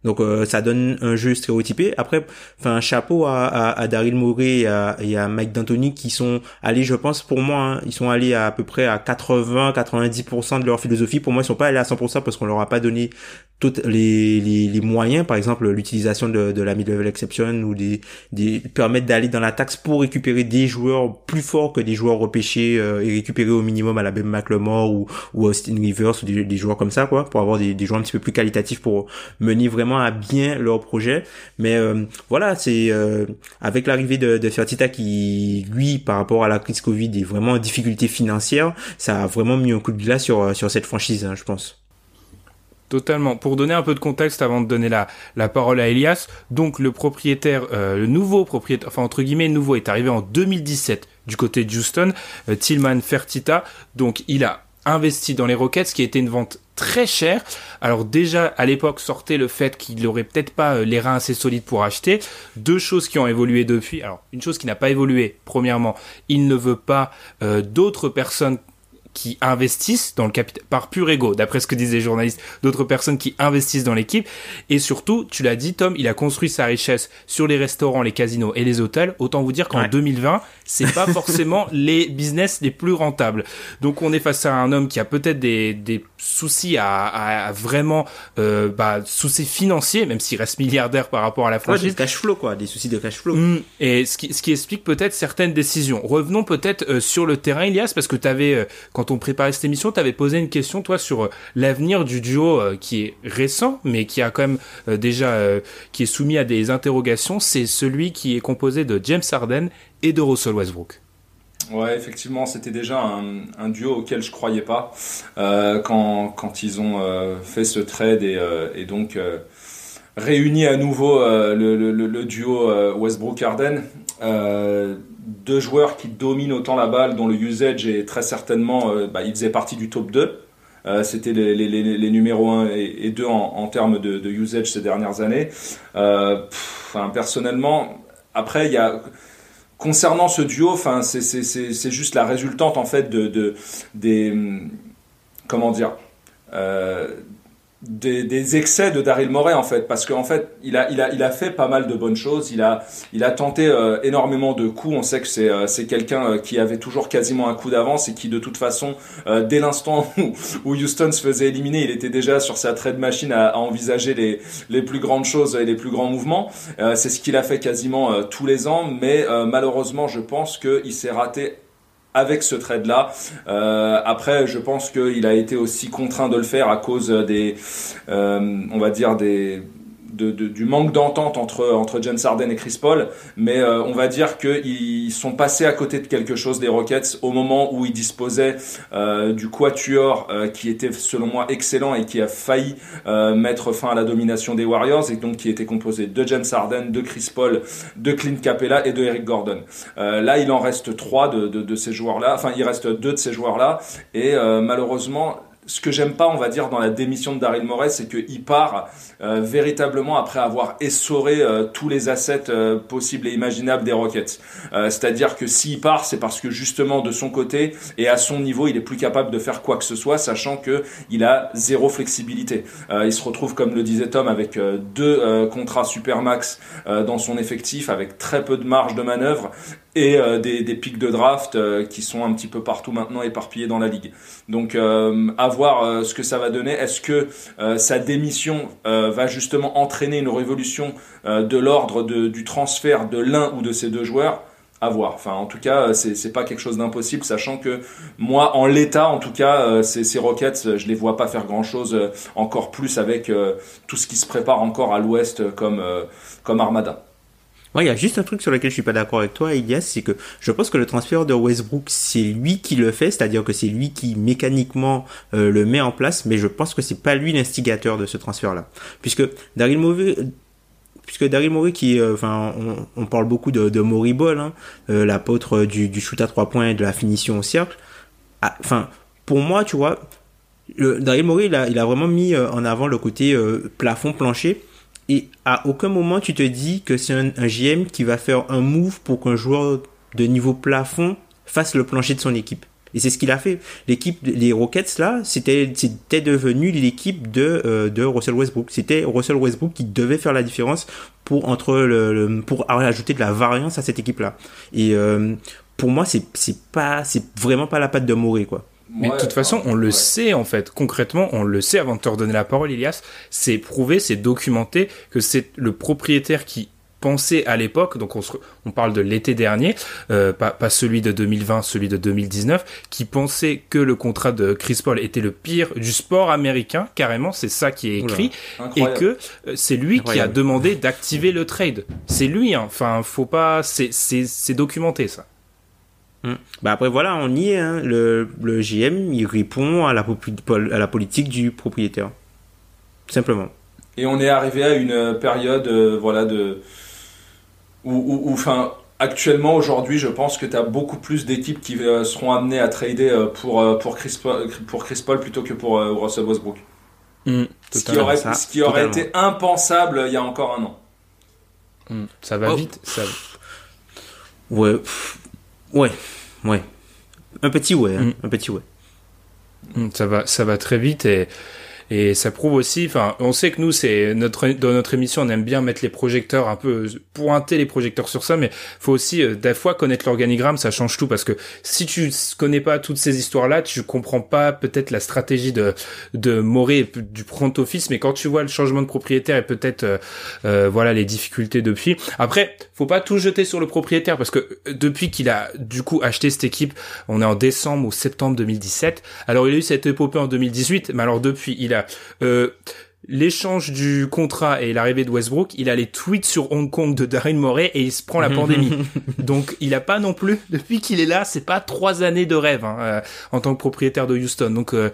Donc euh, ça donne un jeu stéréotypé. Après, enfin chapeau à, à, à Daryl Morey et à, et à Mike D'Antoni qui sont allés, je pense pour moi, hein, ils sont allés à, à peu près à 80-90% de leur philosophie. Pour moi, ils sont pas allés à 100% parce qu'on leur a pas donné toutes les, les, les moyens, par exemple l'utilisation de, de la mid-level exception ou des, des permettre d'aller dans la taxe pour récupérer des joueurs plus forts que des joueurs repêchés euh, et récupérer au minimum à la Ben McLemore ou, ou Austin Rivers ou des, des, joueurs comme ça quoi pour avoir des, des joueurs un petit peu plus qualitatifs pour mener vraiment à bien leur projet mais euh, voilà c'est euh, avec l'arrivée de, de Fertita qui lui par rapport à la crise Covid est vraiment en difficulté financière ça a vraiment mis un coup de glace sur, sur cette franchise hein, je pense Totalement. Pour donner un peu de contexte avant de donner la, la parole à Elias, donc le propriétaire, euh, le nouveau propriétaire, enfin entre guillemets nouveau, est arrivé en 2017 du côté de Houston, euh, Tillman Fertitta. Donc il a investi dans les Rockets, qui été une vente très chère. Alors déjà à l'époque sortait le fait qu'il n'aurait peut-être pas euh, les reins assez solides pour acheter. Deux choses qui ont évolué depuis. Alors une chose qui n'a pas évolué. Premièrement, il ne veut pas d'autres personnes qui investissent dans le capital par pur ego, d'après ce que disaient les journalistes, d'autres personnes qui investissent dans l'équipe. Et surtout, tu l'as dit, Tom, il a construit sa richesse sur les restaurants, les casinos et les hôtels. Autant vous dire qu'en 2020, c'est pas forcément les business les plus rentables. Donc, on est face à un homme qui a peut-être des, des soucis à, à, vraiment euh, bah, soucis financiers, même s'il reste milliardaire par rapport à la franchise. Ouais, des cash flow quoi, des soucis de cash flow. Mmh. Et ce qui, ce qui explique peut-être certaines décisions. Revenons peut-être euh, sur le terrain, Elias, parce que tu avais euh, quand quand on préparait cette émission, tu avais posé une question, toi, sur euh, l'avenir du duo euh, qui est récent, mais qui a quand même euh, déjà, est soumis à des interrogations. C'est celui qui est composé de James Harden et de Russell Westbrook. Ouais, effectivement, c'était déjà un, duo auquel je croyais pas quand, quand ils ont fait ce trade et, donc réuni à nouveau le, le, duo Westbrook-Harden deux joueurs qui dominent autant la balle, dont le usage est très certainement, euh, bah, ils faisaient partie du top 2. Euh, C'était les, numéros 1 et, 2 en, termes de, usage ces dernières années. Euh, enfin, personnellement, après, il y a concernant ce duo, enfin, c'est juste la résultante en fait de, de des comment dire. Des, des, excès de Daryl Morey en fait parce qu'en fait il a, il, a, il a fait pas mal de bonnes choses. Il a, il a tenté euh, énormément de coups. On sait que c'est, euh, c'est quelqu'un euh, qui avait toujours quasiment un coup d'avance et qui de toute façon dès l'instant où, où, Houston se faisait éliminer il était déjà sur sa trade machine à, à envisager les, les plus grandes choses et les plus grands mouvements. C'est ce qu'il a fait quasiment tous les ans. Mais malheureusement je pense qu'il s'est raté avec ce trade-là. Euh, après, je pense qu'il a été aussi contraint de le faire à cause des, euh, on va dire des du manque d'entente entre, entre James Harden et Chris Paul, mais euh, on va dire qu'ils sont passés à côté de quelque chose des Rockets au moment où ils disposaient euh, du quatuor euh, qui était selon moi excellent et qui a failli mettre fin à la domination des Warriors et donc qui était composé de James Harden, de Chris Paul, de Clint Capella et de Eric Gordon. là, il en reste trois de, de, de ces joueurs-là, enfin il reste deux de ces joueurs-là et malheureusement ce que j'aime pas, on va dire, dans la démission de Daryl Morey, c'est qu'il part euh, véritablement après avoir essoré euh, tous les assets euh, possibles et imaginables des Rockets. C'est-à-dire que s'il part, c'est parce que justement de son côté et à son niveau, il est plus capable de faire quoi que ce soit, sachant que il a zéro flexibilité. il se retrouve, comme le disait Tom, avec deux contrats supermax dans son effectif, avec très peu de marge de manœuvre et des, pics de draft qui sont un petit peu partout maintenant éparpillés dans la ligue. Donc, à voir ce que ça va donner. Est-ce que sa démission euh, va justement entraîner une révolution euh, de l'ordre du transfert de l'un ou de ces deux joueurs? À voir. Enfin, en tout cas, c'est pas quelque chose d'impossible, sachant que moi, en l'état, en tout cas, euh, ces, ces Rockets, je les vois pas faire grand chose encore plus avec tout ce qui se prépare encore à l'ouest comme, comme Armada. Il y a juste un truc sur lequel je suis pas d'accord avec toi, Elias, c'est que je pense que le transfert de Westbrook, c'est lui qui le fait, c'est-à-dire que c'est lui qui mécaniquement euh, le met en place, mais je pense que c'est pas lui l'instigateur de ce transfert-là, puisque Daryl Morey, puisque Daryl Morey qui, euh, enfin, on, parle beaucoup de, de Morey Ball, hein, euh, l'apôtre du, du shoot à trois points et de la finition au cercle. Enfin, pour moi, tu vois, le, Daryl Morey, il a, il a vraiment mis en avant le côté plafond plancher et à aucun moment tu te dis que c'est un, GM qui va faire un move pour qu'un joueur de niveau plafond fasse le plancher de son équipe. Et c'est ce qu'il a fait. L'équipe, les Rockets là, c'était c'était devenu l'équipe de euh, de Russell Westbrook. C'était Russell Westbrook qui devait faire la différence pour entre le, pour ajouter de la variance à cette équipe là. Et euh, pour moi, c'est c'est pas c'est vraiment pas la patte de Morey quoi. Mais de toute façon, on le sait en fait. Concrètement, on le sait avant de te redonner la parole, Ilias. C'est prouvé, c'est documenté que c'est le propriétaire qui pensait à l'époque, donc on, on parle de l'été dernier, euh, pas, pas, celui de 2020, celui de 2019, qui pensait que le contrat de Chris Paul était le pire du sport américain, carrément, c'est ça qui est écrit, et que euh, c'est lui qui a demandé d'activer le trade. C'est lui, hein. enfin, faut pas, c'est documenté ça. Mm. Bah après voilà, on y est. Hein. Le, le GM, il répond à la, à la politique du propriétaire. Simplement. Et on est arrivé à une période, euh, voilà, de où, enfin, actuellement aujourd'hui, je pense que tu as beaucoup plus d'équipes qui euh, seront amenées à trader euh, pour pour Chris Paul, pour Chris Paul plutôt que pour Russell Westbrook. Mm, ce qui aurait, ce qui aurait été impensable il y a encore un an. Mm. ça va oh. vite. Ça... Ouais, Ouais, ouais. Un petit ouais, hein. mm. un petit ouais. Mm, ça va, ça va très vite et et ça prouve aussi, enfin, on sait que nous, c'est notre dans notre émission, on aime bien mettre les projecteurs un peu pointer les projecteurs sur ça, mais faut aussi euh, des fois connaître l'organigramme, ça change tout parce que si tu connais pas toutes ces histoires-là, tu comprends pas peut-être la stratégie de de Moré du front office, mais quand tu vois le changement de propriétaire et peut-être euh, euh, voilà les difficultés depuis. Après, faut pas tout jeter sur le propriétaire parce que depuis qu'il a du coup acheté cette équipe, on est en décembre ou septembre 2017. Alors il a eu cette épopée en 2018, mais alors depuis il a euh, l'échange du contrat et l'arrivée de Westbrook, il a les tweets sur Hong Kong de Darren Morey et il se prend la pandémie. Donc il a pas non plus, depuis qu'il est là, c'est pas trois années de rêve hein, euh, en tant que propriétaire de Houston. Donc euh,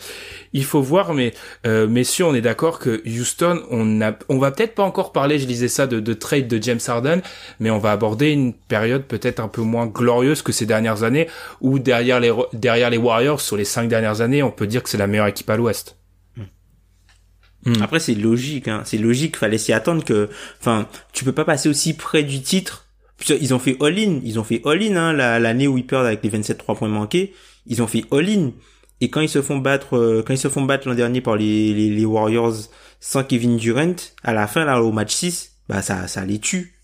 il faut voir, mais messieurs, on est d'accord que Houston, on a, on va peut-être pas encore parler, je disais ça, de, de trade de James Harden, mais on va aborder une période peut-être un peu moins glorieuse que ces dernières années, où derrière les derrière les Warriors sur les cinq dernières années, on peut dire que c'est la meilleure équipe à l'Ouest. Hmm. Après, c'est logique, hein. C'est logique, fallait s'y attendre que, enfin, tu peux pas passer aussi près du titre. Ils ont fait all-in, ils ont fait all-in, hein, l'année où ils perdent avec les 27 3 points manqués. Ils ont fait all-in. Et quand ils se font battre, euh, quand ils se font battre l'an dernier par les, les, Warriors sans Kevin Durant, à la fin, là, au match 6, bah, ça, ça les tue.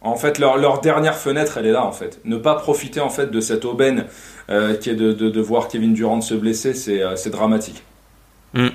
En fait, leur, leur dernière fenêtre, elle est là, en fait. Ne pas profiter, en fait, de cette aubaine, euh, qui est de, de, de, voir Kevin Durant se blesser, c'est, euh, c'est dramatique. Mm.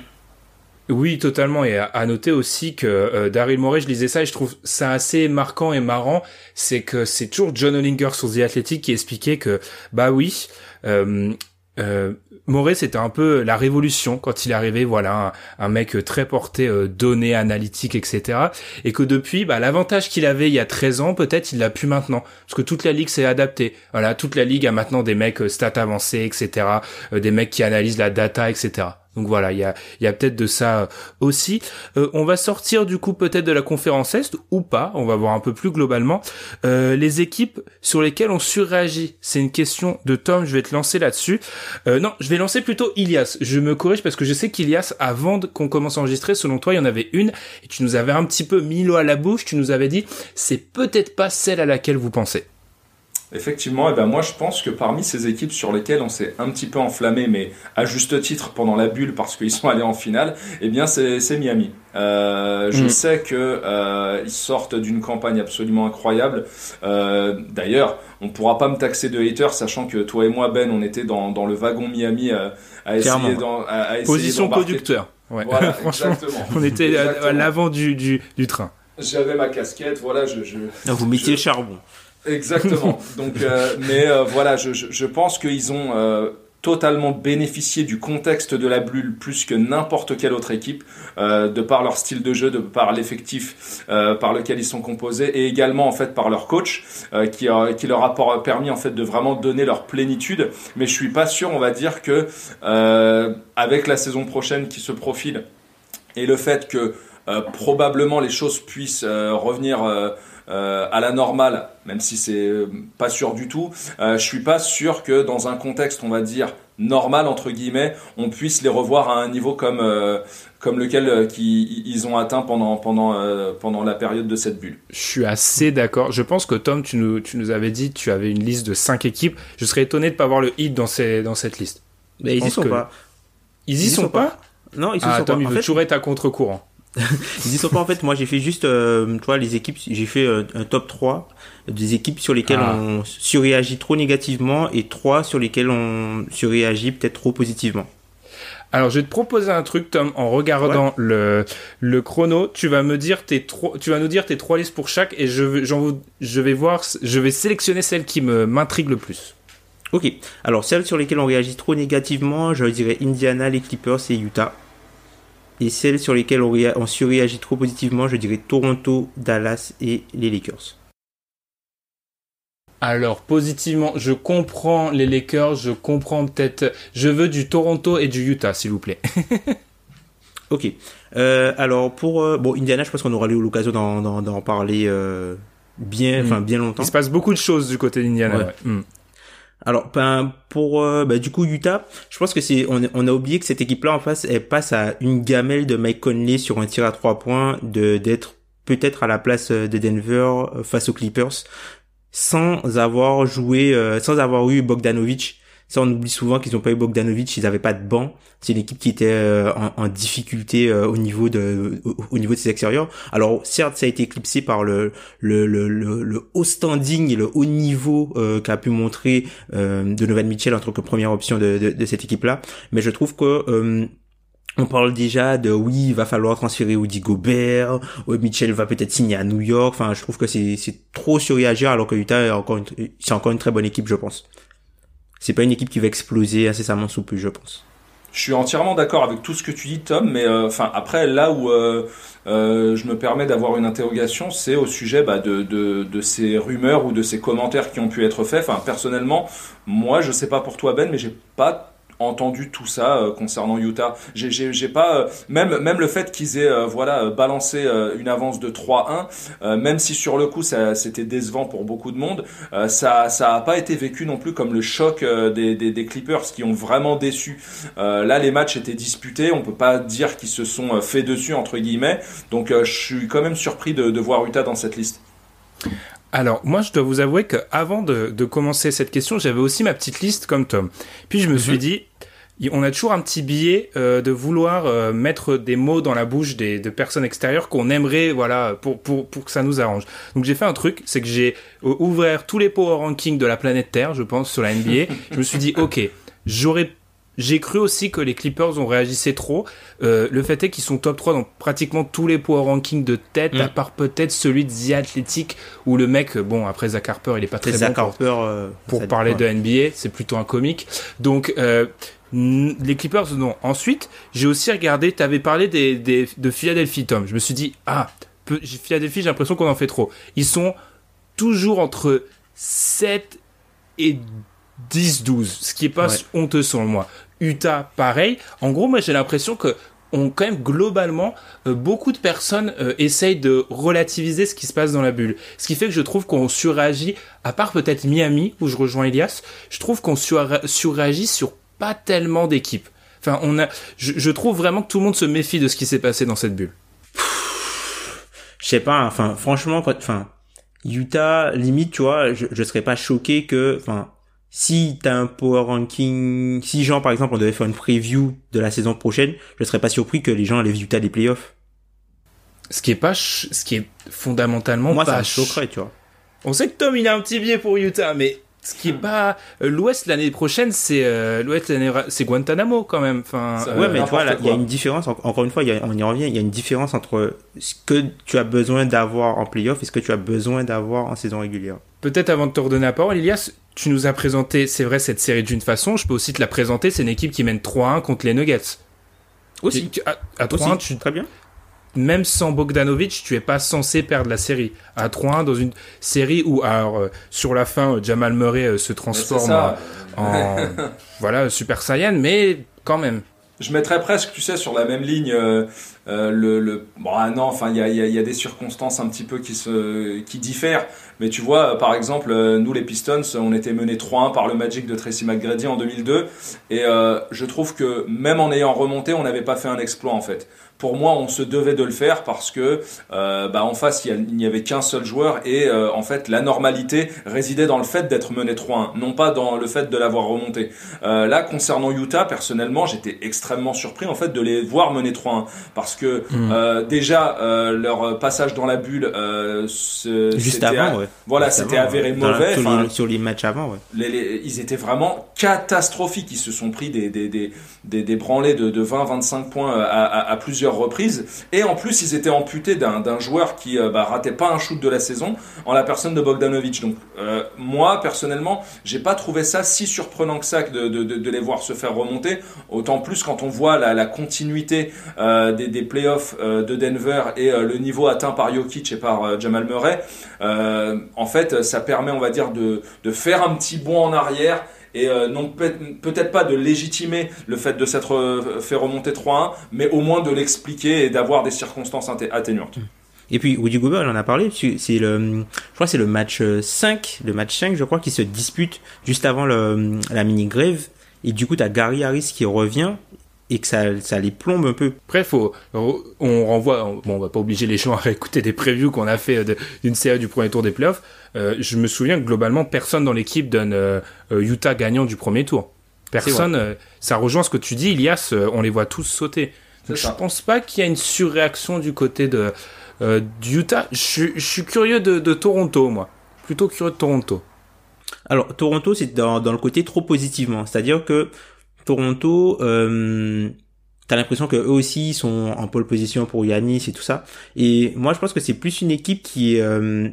Oui, totalement. Et à, noter aussi que euh, Daryl Morey, je lisais ça et je trouve ça assez marquant et marrant, c'est que c'est toujours John Olinger sur The Athletic qui expliquait que, bah oui, euh, euh, Morey c'était un peu la révolution quand il est arrivé, voilà, un, mec très porté euh, données, analytiques, etc. Et que depuis, bah, l'avantage qu'il avait il y a 13 ans, peut-être il l'a plus maintenant, parce que toute la ligue s'est adaptée. Voilà, toute la ligue a maintenant des mecs euh, stats avancés, etc. Euh, des mecs qui analysent la data, etc. Donc voilà, il y a, peut-être de ça euh, aussi. Euh, on va sortir du coup peut-être de la conférence Est ou pas, on va voir un peu plus globalement. Euh, les équipes sur lesquelles on surréagit, c'est une question de Tom, je vais te lancer là-dessus. non, je vais lancer plutôt Ilias. Je me corrige parce que je sais qu'Ilias, avant qu'on commence à enregistrer, selon toi, il y en avait une et tu nous avais un petit peu mis l'eau à la bouche, tu nous avais dit c'est peut-être pas celle à laquelle vous pensez. Effectivement, et eh ben moi je pense que parmi ces équipes sur lesquelles on s'est un petit peu enflammé, mais à juste titre pendant la bulle parce qu'ils sont allés en finale, eh bien c'est Miami. Euh, je mm. sais que euh, ils sortent d'une campagne absolument incroyable. Euh, D'ailleurs, on pourra pas me taxer de hater, sachant que toi et moi Ben, on était dans, dans le wagon Miami euh, à, essayer, dans, à, essayer position conducteur. Ouais. Voilà, Franchement, on était à, l'avant du, du, du, train. J'avais ma casquette, voilà, je. je vous mettiez le charbon. Exactement. Donc, euh, mais euh, voilà, je, je, pense qu'ils ont euh, totalement bénéficié du contexte de la bulle plus que n'importe quelle autre équipe, euh, de par leur style de jeu, de par l'effectif euh, par lequel ils sont composés, et également en fait par leur coach, euh, qui, qui leur a permis en fait de vraiment donner leur plénitude. Mais je suis pas sûr, on va dire que avec la saison prochaine qui se profile et le fait que probablement les choses puissent revenir euh, à la normale, même si c'est euh, pas sûr du tout, euh, je suis pas sûr que dans un contexte, on va dire normal entre guillemets, on puisse les revoir à un niveau comme comme lequel qu'ils ont atteint pendant pendant pendant la période de cette bulle. Je suis assez d'accord. Je pense que Tom, tu nous tu nous avais dit tu avais une liste de 5 équipes. Je serais étonné de pas voir le hit dans ces dans cette liste. Mais ils y sont pas. Ils y, sont, pas, Non, ils y ah, sont Tom, pas. il veut toujours être à contre-courant. Ils sont pas en fait, moi j'ai fait juste, euh, tu vois, les équipes, j'ai fait euh, un top 3 des équipes sur lesquelles ah. on surréagit trop négativement et 3 sur lesquelles on surréagit peut-être trop positivement. Alors, je vais te proposer un truc, Tom, en regardant le, le chrono. Tu vas me dire tes trois, tu vas nous dire tes trois listes pour chaque et je vais, je vais voir, je vais sélectionner celle qui me, m'intrigue le plus. Ok. Alors, celles sur lesquelles on réagit trop négativement, je dirais Indiana, les Clippers et Utah. Et celles sur lesquelles on, on surréagit trop positivement, je dirais Toronto, Dallas et les Lakers. Alors positivement, je comprends les Lakers, je comprends peut-être, je veux du Toronto et du Utah, s'il vous plaît. ok. Euh, alors pour euh, bon Indiana, je pense qu'on aura eu l'occasion d'en parler euh, bien, enfin bien longtemps. Il se passe beaucoup de choses du côté d'Indiana. Hmm. Alors, ben, pour euh, ben, du coup Utah, je pense que c'est on, a oublié que cette équipe-là en face, elle passe à une gamelle de Mike Conley sur un tir à trois points, de d'être peut-être à la place euh, de Denver euh, face aux Clippers, sans avoir joué, sans avoir eu Bogdanovic ça, on oublie souvent qu'ils n'ont pas eu Bogdanovic, ils n'avaient pas de banc. C'est une équipe qui était euh, en, difficulté euh, au niveau de au, niveau de ses extérieurs. Alors certes, ça a été éclipsé par le le le, le, haut standing et le haut niveau euh, qu'a pu montrer euh, Donovan Mitchell en tant que première option de, de, de cette équipe-là. Mais je trouve que on parle déjà de oui, il va falloir transférer Woody Gobert, Mitchell va peut-être signer à New York. Enfin, je trouve que c'est c'est trop surréagir alors que Utah est encore c'est encore une très bonne équipe, je pense c'est pas une équipe qui va exploser incessamment sous plus, je pense. Je suis entièrement d'accord avec tout ce que tu dis, Tom, mais euh, enfin après là où euh, euh, je me permets d'avoir une interrogation, c'est au sujet bah, de, ces rumeurs ou de ces commentaires qui ont pu être faits. Personnellement, moi je sais pas pour toi Ben, mais j'ai pas entendu tout ça euh, concernant Utah. J'ai pas euh, même même le fait qu'ils aient euh, voilà balancé une avance de 3-1, même si sur le coup c'était décevant pour beaucoup de monde, ça ça a pas été vécu non plus comme le choc des, des, des Clippers qui ont vraiment déçu. là les matchs étaient disputés, on peut pas dire qu'ils se sont fait dessus entre guillemets. Donc je suis quand même surpris de, de voir Utah dans cette liste. Alors, moi, je dois vous avouer qu'avant de, de commencer cette question, j'avais aussi ma petite liste comme Tom. Puis je me suis mhm. dit, on a toujours un petit billet euh, de vouloir euh, mettre des mots dans la bouche des, de personnes extérieures qu'on aimerait, voilà, pour, pour, pour que ça nous arrange. Donc j'ai fait un truc, c'est que j'ai euh, ouvert tous les power rankings de la planète Terre, je pense, sur la NBA. je me suis dit, ok, j'aurais j'ai cru aussi que les Clippers ont réagi trop. Euh, le fait est qu'ils sont top 3 dans pratiquement tous les power rankings de tête, à mm. part peut-être celui de The Athletic, où le mec, bon, après Zach Harper, il est pas très Zach bon Harper, pour, euh, pour parler de NBA, c'est plutôt un comique. Donc, euh, les Clippers, non. Ensuite, j'ai aussi regardé, tu avais parlé des, des, de Philadelphie, Tom. Je me suis dit, ah, Philadelphie, j'ai l'impression qu'on en fait trop. Ils sont toujours entre 7 et 10-12, ce qui est pas honteux selon moi. Utah, pareil. En gros, moi, j'ai l'impression que on quand même globalement euh, beaucoup de personnes euh, essayent de relativiser ce qui se passe dans la bulle. Ce qui fait que je trouve qu'on surréagit, à part peut-être Miami où je rejoins Elias, je trouve qu'on surréagit sur pas tellement d'équipes. Enfin, on a, je, trouve vraiment que tout le monde se méfie de ce qui s'est passé dans cette bulle. Je sais pas, enfin, franchement, enfin, Utah, limite, tu vois, je, je serais pas choqué que, enfin, si t'as un power ranking, si genre par exemple on devait faire une preview de la saison prochaine, je serais pas surpris que les gens allaient Utah des playoffs. Ce qui est pas, ce qui est fondamentalement Moi, pas. ça choquerait, tu vois. On sait que Tom il a un petit biais pour Utah, mais ce qui est pas euh, l'Ouest l'année prochaine, c'est euh, l'Ouest c'est Guantanamo quand même. Enfin, ouais, mais tu vois, il y a une différence. Encore une fois, y a, on y revient. Il y a une différence entre ce que tu as besoin d'avoir en playoff et ce que tu as besoin d'avoir en saison régulière. Peut-être avant de te redonner la parole, Elias, tu nous as présenté, c'est vrai, cette série d'une façon. Je peux aussi te la présenter. C'est une équipe qui mène 3-1 contre les Nuggets. Aussi. À, 3-1, tu très bien. Même sans Bogdanovic, tu es pas censé perdre la série. À 3-1 dans une série où, alors, euh, sur la fin, Jamal Murray euh, se transforme en, voilà, Super Saiyan, mais quand même je mettrais presque, tu sais, sur la même ligne euh, euh, le, le, Bon, ah non, enfin, il y a, des circonstances un petit peu qui, se, qui diffèrent. Mais tu vois, par exemple, euh, nous les Pistons, on était menés 3-1 par le Magic de Tracy McGrady en 2002. Et je trouve que même en ayant remonté, on n'avait pas fait un exploit en fait pour moi, on se devait de le faire parce que euh, bah, en face, il n'y avait qu'un seul joueur et euh, en fait, la normalité résidait dans le fait d'être mené 3-1, non pas dans le fait de l'avoir remonté. Euh, là, concernant Utah, personnellement, j'étais extrêmement surpris en fait de les voir mener 3-1 parce que euh, déjà euh, leur passage dans la bulle, juste avant, ouais. voilà, c'était avéré mauvais. Sur les, sur, les, matchs avant, ouais. Les, ils étaient vraiment catastrophiques. Ils se sont pris des des des des, des branlés de, de 20-25 points à, à, plusieurs reprises. Et en plus, ils étaient amputés d'un joueur qui euh, bah, ratait pas un shoot de la saison, en la personne de Bogdanovic. Donc euh, moi, personnellement, j'ai pas trouvé ça si surprenant que ça de, les voir se faire remonter. Autant plus quand on voit la, continuité euh, des, playoffs de Denver et le niveau atteint par Jokic et par Jamal Murray. en fait, ça permet, on va dire, de faire un petit bond en arrière et euh, non peut-être pas de légitimer le fait de s'être euh, fait remonter 3-1, mais au moins de l'expliquer et d'avoir des circonstances atténuantes. Et puis Woody Google on en a parlé, c'est le, je crois c'est le match 5, le match 5 je crois qui se dispute juste avant la mini grève et du coup tu as Gary Harris qui revient et que ça, ça les plombe un peu. Bref, on renvoie, bon, on va pas obliger les gens à réécouter des previews qu'on a fait d'une série du premier tour des playoffs. Euh, je me souviens que globalement, personne dans l'équipe donne euh, euh, Utah gagnant du premier tour. Personne, ça rejoint ce que tu dis, Ilias, on les voit tous sauter. je pense pas qu'il y a une surréaction du côté de Utah. Je, suis curieux de, de Toronto, moi. Plutôt curieux de Toronto. Alors, Toronto, c'est dans, dans le côté trop positivement. C'est-à-dire que Toronto, euh, t'as l'impression que eux aussi sont en pole position pour Yanis et tout ça. Et moi, je pense que c'est plus une équipe qui est euh,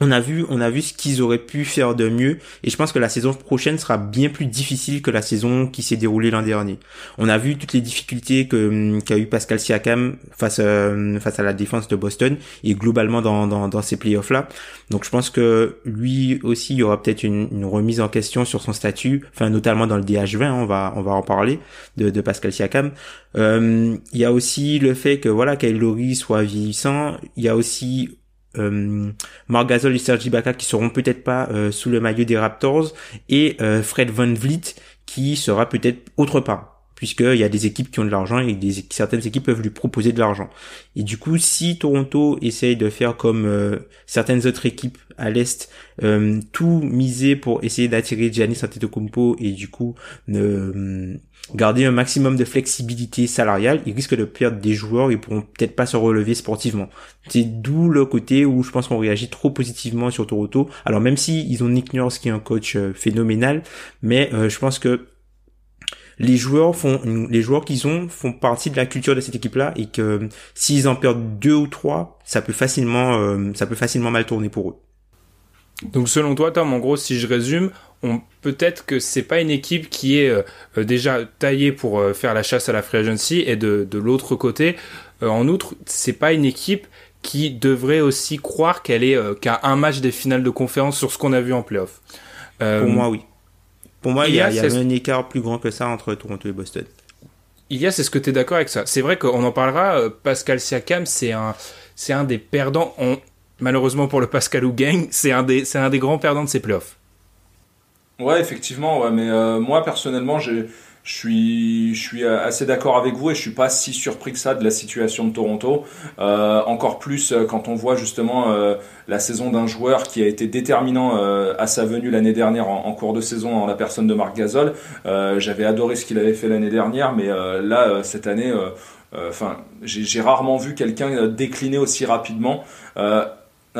on a vu, on a vu ce qu'ils auraient pu faire de mieux, et je pense que la saison prochaine sera bien plus difficile que la saison qui s'est déroulée l'an dernier. On a vu toutes les difficultés que hum, qu'a eu Pascal Siakam face euh, face à la défense de Boston et globalement dans dans, dans ces playoffs là. Donc je pense que lui aussi il y aura peut-être une, remise en question sur son statut, enfin notamment dans le DH20, on va on va en parler de, Pascal Siakam. Euh, il y a aussi le fait que voilà soit vieillissant. Il y a aussi euh, Marc et Sergi Ibaka qui seront peut-être pas euh, sous le maillot des Raptors et euh, Fred Van Vliet qui sera peut-être autre part puisqu'il y a des équipes qui ont de l'argent et certaines équipes peuvent lui proposer de l'argent. Et du coup, si Toronto essaye de faire comme euh, certaines autres équipes à l'Est, euh, tout miser pour essayer d'attirer Giannis Antetokounmpo et du coup ne garder un maximum de flexibilité salariale, ils risquent de perdre des joueurs, ils pourront peut-être pas se relever sportivement. C'est d'où le côté où je pense qu'on réagit trop positivement sur Toronto. Alors même si ils ont Nick Nurse qui est un coach euh, phénoménal, mais euh, je pense que les joueurs font les joueurs qu'ils ont font partie de la culture de cette équipe là et que euh, s'ils en perdent deux ou trois ça peut facilement ça peut facialement mal tourner pour eux donc selon toi Tom en gros si je résume peut-être que c'est pas une équipe qui est euh, déjà taillée pour euh, faire la chasse à la free agency et de, de l'autre côté, euh, en outre, c'est pas une équipe qui devrait aussi croire qu'elle est qu'à un match des finales de conférence sur ce qu'on a vu en playoff. pour moi, oui. Pour moi, il y a, y a un écart plus grand que ça entre Toronto et Boston. Ilias, est-ce que tu es d'accord avec ça C'est vrai qu'on en parlera. Pascal Siakam, c'est un, c'est un des perdants. On, malheureusement pour le Pascal ou Gang, c'est un des, c'est un des grands perdants de ces playoffs. Ouais, effectivement, ouais, mais euh, moi personnellement, je suis, je suis assez d'accord avec vous et je suis pas si surpris que ça de la situation de Toronto. Euh, encore plus euh, quand on voit justement euh, la saison d'un joueur qui a été déterminant à sa venue l'année dernière en, cours de saison en la personne de Marc Gasol. J'avais adoré ce qu'il avait fait l'année dernière, mais là cette année, enfin, j'ai rarement vu quelqu'un décliner aussi rapidement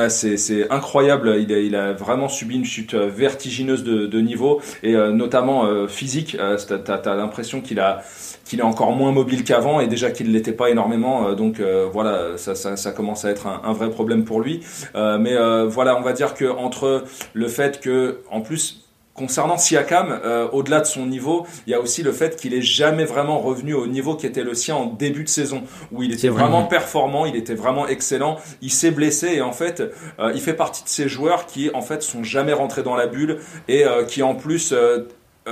c'est incroyable. Il a, vraiment subi une chute euh, vertigineuse de, niveau et euh, notamment euh, physique. T'as as, l'impression qu'il a qu'il est encore moins mobile qu'avant et déjà qu'il l'était pas énormément. donc voilà, ça, ça, ça, commence à être un, un vrai problème pour lui. mais voilà, on va dire que entre le fait que, en plus, Concernant Siakam, euh, au-delà de son niveau, il y a aussi le fait qu'il est jamais vraiment revenu au niveau qui était le sien en début de saison, où il était vraiment performant, il était vraiment excellent. Il s'est blessé et en fait, euh, il fait partie de ces joueurs qui en fait sont jamais rentrés dans la bulle et euh, qui en plus euh,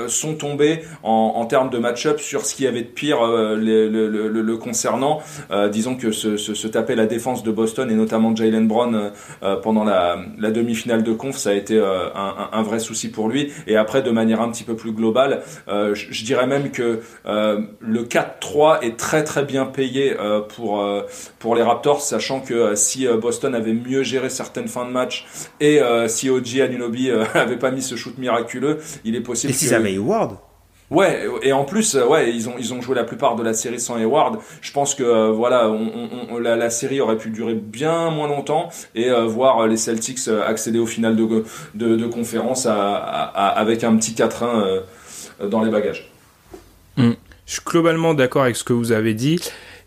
sont tombés en, en termes de match-up sur ce qu'il y avait de pire euh, le, le, le, concernant. Euh, disons que se, se, se, taper la défense de Boston et notamment Jalen Brown pendant la, la demi-finale de conf, ça a été un, un, vrai souci pour lui. Et après, de manière un petit peu plus globale, je, je, dirais même que le 4-3 est très très bien payé pour, pour les Raptors, sachant que si Boston avait mieux géré certaines fins de match et si OG Anunobi avait pas mis ce shoot miraculeux, il est possible que... Hayward. Ouais, et en plus, euh, ouais, ils ont ils ont joué la plupart de la série sans Hayward. Je pense que euh, voilà, on, la, la, série aurait pu durer bien moins longtemps et euh, voir les Celtics accéder au final de de, de conférence à, avec un petit 4-1 dans les bagages. Hmm. Je suis globalement d'accord avec ce que vous avez dit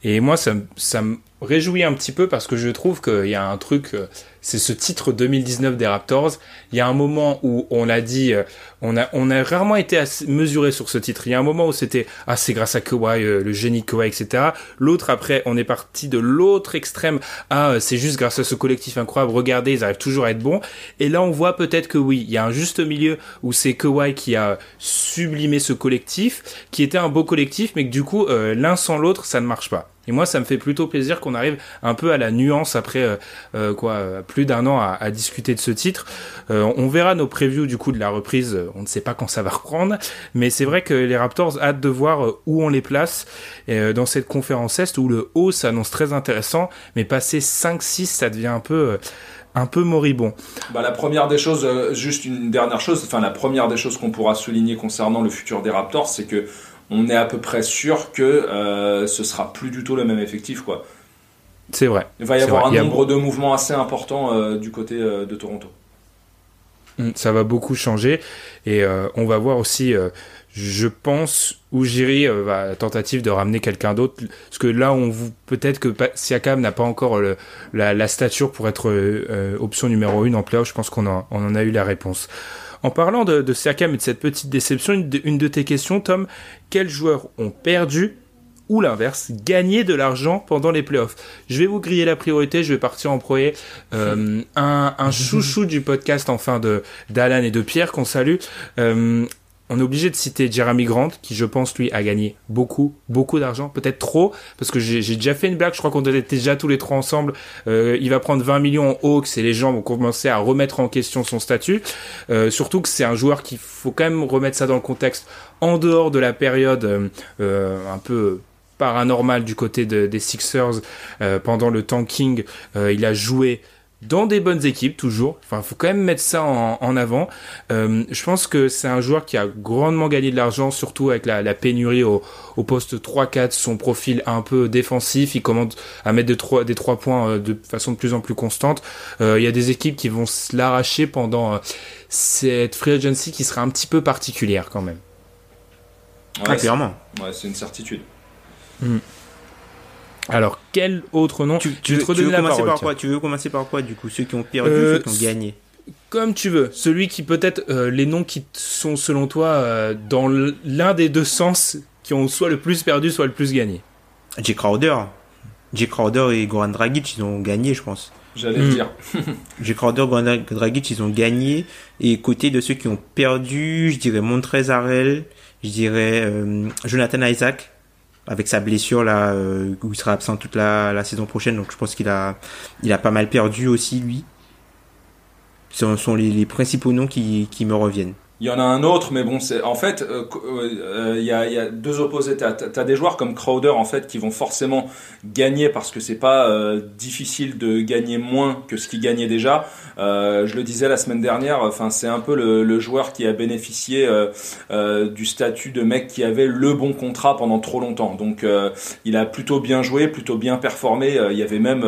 et moi ça ça me réjouit un petit peu parce que je trouve qu'il y a un truc c'est ce titre 2019 des Raptors. Il y a un moment où on a dit, euh, on a, on a rarement été mesuré sur ce titre. Il y a un moment où c'était, ah, c'est grâce à Kawhi, euh, le génie Kawhi, etc. L'autre, après, on est parti de l'autre extrême, ah, c'est juste grâce à ce collectif incroyable. Regardez, ils arrivent toujours à être bons. Et là, on voit peut-être que oui, il y a un juste milieu où c'est Kawhi qui a sublimé ce collectif, qui était un beau collectif, mais que du coup, euh, l'un sans l'autre, ça ne marche pas. Et moi, ça me fait plutôt plaisir qu'on arrive un peu à la nuance après euh, euh, quoi, plus d'un an à, à, discuter de ce titre. Euh, on verra nos previews du coup de la reprise. On ne sait pas quand ça va reprendre, mais c'est vrai que les Raptors hâte de voir où on les place dans cette conférence est où le haut s'annonce très intéressant, mais passer 5-6, ça devient un peu un peu moribond. Bah, la première des choses, juste une dernière chose, enfin la première des choses qu'on pourra souligner concernant le futur des Raptors, c'est que on est à peu près sûr que euh, ce sera plus du tout le même effectif, quoi. C'est vrai. Il va y avoir un nombre de mouvements assez important euh, du côté euh, de Toronto. Mm, ça va beaucoup changer et on va voir aussi, je pense, où Jiri va la tentative de ramener quelqu'un d'autre. Parce que là, on vous peut-être que Siakam n'a pas encore la, stature pour être option numéro une en playoff. Je pense qu'on on en a eu la réponse. En parlant de, de Siakam et de cette petite déception, une de, tes questions, Tom, quels joueurs ont perdu ou l'inverse, gagné de l'argent pendant les playoffs? Je vais vous griller la priorité, je vais partir en premier. Euh, un, un chouchou du podcast enfin de d'Alan et de Pierre qu'on salue. Euh, on est obligé de citer Jeremy Grant, qui je pense lui a gagné beaucoup, beaucoup d'argent, peut-être trop, parce que j'ai déjà fait une blague, je crois qu'on était déjà tous les trois ensemble. Euh, il va prendre 20 millions en Hawks et les gens vont commencer à remettre en question son statut. Euh, surtout que c'est un joueur qu'il faut quand même remettre ça dans le contexte en dehors de la période euh, un peu paranormale du côté de, des Sixers pendant le tanking. il a joué dans des bonnes équipes toujours. Enfin, faut quand même mettre ça en, en avant. Euh, je pense que c'est un joueur qui a grandement gagné de l'argent, surtout avec la, la pénurie au, au poste 3-4, son profil un peu défensif. Il commence à mettre des trois, des trois points euh, de façon de plus en plus constante. Euh, il y a des équipes qui vont se l'arracher pendant euh, cette free agency qui sera un petit peu particulière quand même. Ouais, ah, clairement. Ouais, c'est une certitude. Hmm. Alors, quel autre nom Tu, tu, veux, commencer par quoi? Tu veux commencer par quoi, du coup? Ceux qui ont perdu, euh, ceux qui ont gagné Comme tu veux. Celui qui peut-être, euh, les noms qui sont selon toi euh, dans l'un des deux sens, qui ont soit le plus perdu, soit le plus gagné. Jake Crowder. Jake Crowder et Goran Dragic, ils ont gagné, je pense. J'allais le dire. Jake Crowder, Goran Dragic, ils ont gagné. Et côté de ceux qui ont perdu, je dirais Montrezarel, je dirais Jonathan Isaac avec sa blessure là euh, où il sera absent toute la, saison prochaine. Donc je pense qu'il a il a pas mal perdu aussi lui. Ce sont les, principaux noms qui me reviennent il y en a un autre, mais bon, c'est en fait, euh, euh, il y, a, y, a, deux opposés. T'as as des joueurs comme Crowder en fait qui vont forcément gagner parce que c'est pas euh, difficile de gagner moins que ce qu'ils gagnaient déjà. je le disais la semaine dernière. Enfin, c'est un peu le, le, joueur qui a bénéficié du statut de mec qui avait le bon contrat pendant trop longtemps. Donc, il a plutôt bien joué, plutôt bien performé. Il y avait même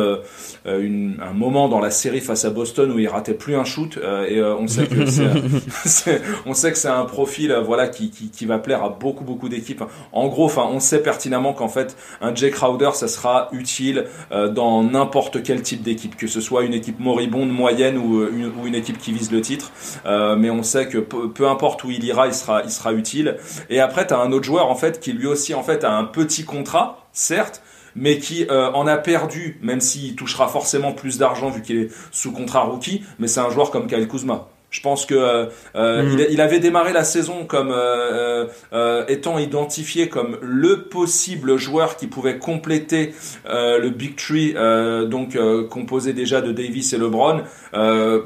une, un moment dans la série face à Boston où il ratait plus un shoot et on sait que c'est on sait que c'est un profil, voilà, qui, qui, va plaire à beaucoup, beaucoup d'équipes. En gros, enfin, on sait pertinemment qu'en fait, un Jay Crowder, ça sera utile dans n'importe quel type d'équipe, que ce soit une équipe moribonde, moyenne ou une, ou une équipe qui vise le titre. mais on sait que peu, importe où il ira, il sera, il sera utile. Et après, tu un autre joueur en fait qui lui aussi en fait a un petit contrat, certes, mais qui euh, en a perdu, même s'il touchera forcément plus d'argent vu qu'il est sous contrat rookie. Mais c'est un joueur comme Kyle Kuzma. Je pense que euh, euh, mm. il, avait démarré la saison comme euh, étant identifié comme le possible joueur qui pouvait compléter le Big Tree, donc composé déjà de Davis et LeBron.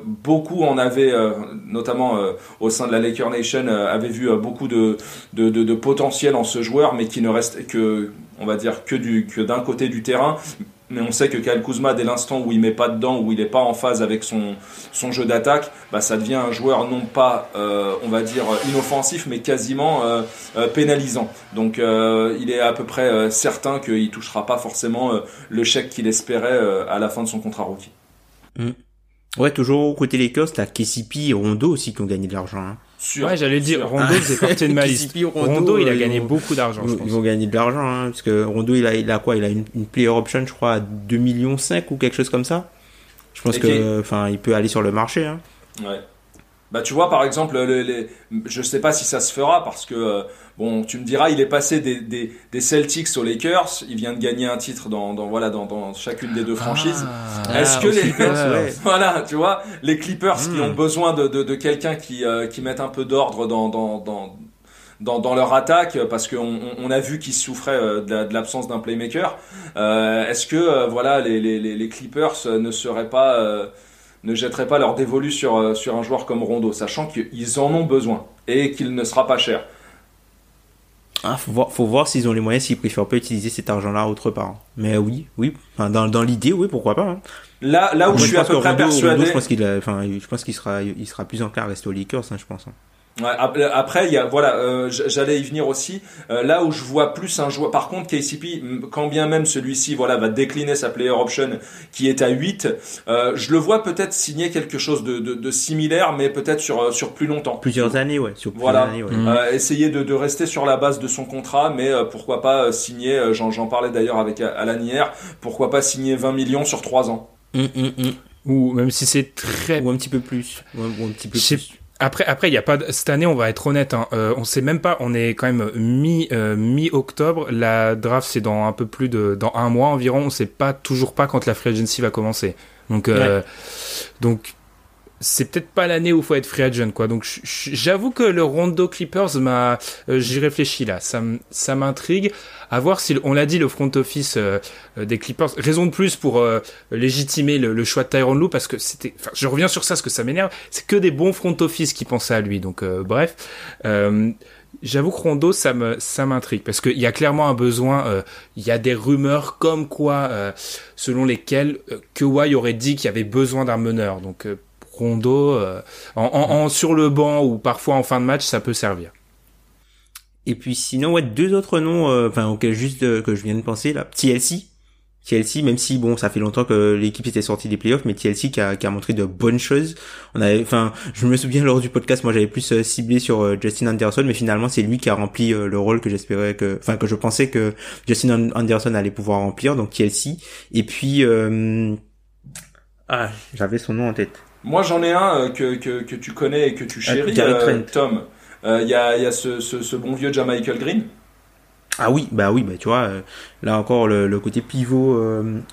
beaucoup en avaient, notamment au sein de la Laker Nation, avaient vu beaucoup de, de, de, de, potentiel en ce joueur, mais qui ne reste que on va dire que du que d'un côté du terrain mais on sait que Kyle Kuzma, dès l'instant où il met pas dedans, où il n'est pas en phase avec son, son jeu d'attaque, bah, ça devient un joueur non pas, euh, on va dire, inoffensif, mais quasiment euh, euh, pénalisant. Donc il est à peu près certain qu'il touchera pas forcément le chèque qu'il espérait à la fin de son contrat rookie. Mm. Ouais, toujours côté Lakers, t'as KCP et Rondo aussi qui ont gagné de l'argent. Hein ouais, j'allais dire, Rondo faisait partie de ma liste. Rondo, il a gagné beaucoup d'argent. Ils, ils, vont gagner de l'argent, hein, parce que Rondo, il a, il a quoi? Il a une, une, player option, je crois, à 2 millions 5 ou quelque chose comme ça. Je pense que, enfin, il peut aller sur le marché. Hein. Ouais. Bah, tu vois, par exemple, les, les, je sais pas si ça se fera parce que, euh, bon, tu me diras, il est passé des, des, des, Celtics aux Lakers, il vient de gagner un titre dans, dans voilà, dans, dans chacune des deux franchises. Ah. Est-ce que les Clippers, voilà, tu vois, les Clippers qui ont hmm. besoin de, de, de quelqu'un qui, euh, qui mette un peu d'ordre dans, dans, dans dans, dans, leur attaque parce qu'on on a vu qu'ils souffraient euh, de l'absence d'un playmaker. Euh, Est-ce que voilà les, les, les, Clippers ne seraient pas ne jetteraient pas leur dévolu sur, euh, sur un joueur comme Rondo, sachant qu'ils en ont besoin et qu'il ne sera pas cher. Ah, faut voir, faut voir s'ils ont les moyens, s'ils préfèrent pas utiliser cet argent-là autre part. Mais oui, oui, enfin, dans, dans l'idée, oui, pourquoi pas. Hein. Là, là où je, suis à peu près persuadé. je pense qu'il, enfin, sera, il sera plus enclin à rester aux Lakers, hein, je pense. Hein. Après, il y a voilà, euh, j'allais y venir aussi. Euh, là où je vois plus un joueur, par contre, KCP, quand bien même celui-ci, voilà, va décliner sa player option qui est à 8, euh, je le vois peut-être signer quelque chose de, de, de similaire, mais peut-être sur sur plus longtemps. Plusieurs années, ouais. Sur voilà, années, ouais. Mmh. essayer de, de rester sur la base de son contrat, mais pourquoi pas signer. J'en parlais d'ailleurs avec Alan hier. Pourquoi pas signer 20 millions sur 3 ans. Mmh, mmh, ou même si c'est très ou un petit peu plus, ou un, petit peu plus. Après, après, il y a pas cette année, on va être honnête. Hein, euh, on sait même pas. On est quand même mi euh, mi octobre. La draft c'est dans un peu plus de dans un mois environ. On sait pas toujours pas quand la free agency va commencer. Donc euh, donc c'est peut-être pas l'année où faut être free agent quoi. Donc j'avoue que le Rondo Clippers m'a euh, j'y réfléchis là, ça ça m'intrigue à voir si on l'a dit le front office euh, euh, des Clippers raison de plus pour légitimer le, choix de Tyron Lue parce que c'était enfin je reviens sur ça parce que ça m'énerve, c'est que des bons front office qui pensaient à lui. Donc bref, J'avoue que Rondo, ça me, ça m'intrigue parce qu'il y a clairement un besoin. Il y a des rumeurs comme quoi, selon lesquelles Kawhi aurait dit qu'il y avait besoin d'un meneur. Donc Rondo euh, en, sur le banc ou parfois en fin de match, ça peut servir. Et puis sinon, ouais, deux autres noms, euh, enfin auxquels juste euh, que je viens de penser là, TLC. TLC, même si bon, ça fait longtemps que l'équipe était sortie des playoffs, mais TLC qui a, qui a montré de bonnes choses. On avait, enfin, je me souviens lors du podcast, moi j'avais plus ciblé sur Justin Anderson, mais finalement c'est lui qui a rempli le rôle que j'espérais que, enfin que je pensais que Justin Anderson allait pouvoir remplir, donc TLC. Et puis, ah, j'avais son nom en tête. Moi, j'en ai un euh, que, que, que, tu connais et que tu chéris, euh, Tom. Euh, il y, a, y a ce, ce, ce, bon vieux Michael Green. Ah oui, bah oui, bah tu vois, là encore le, le, côté pivot,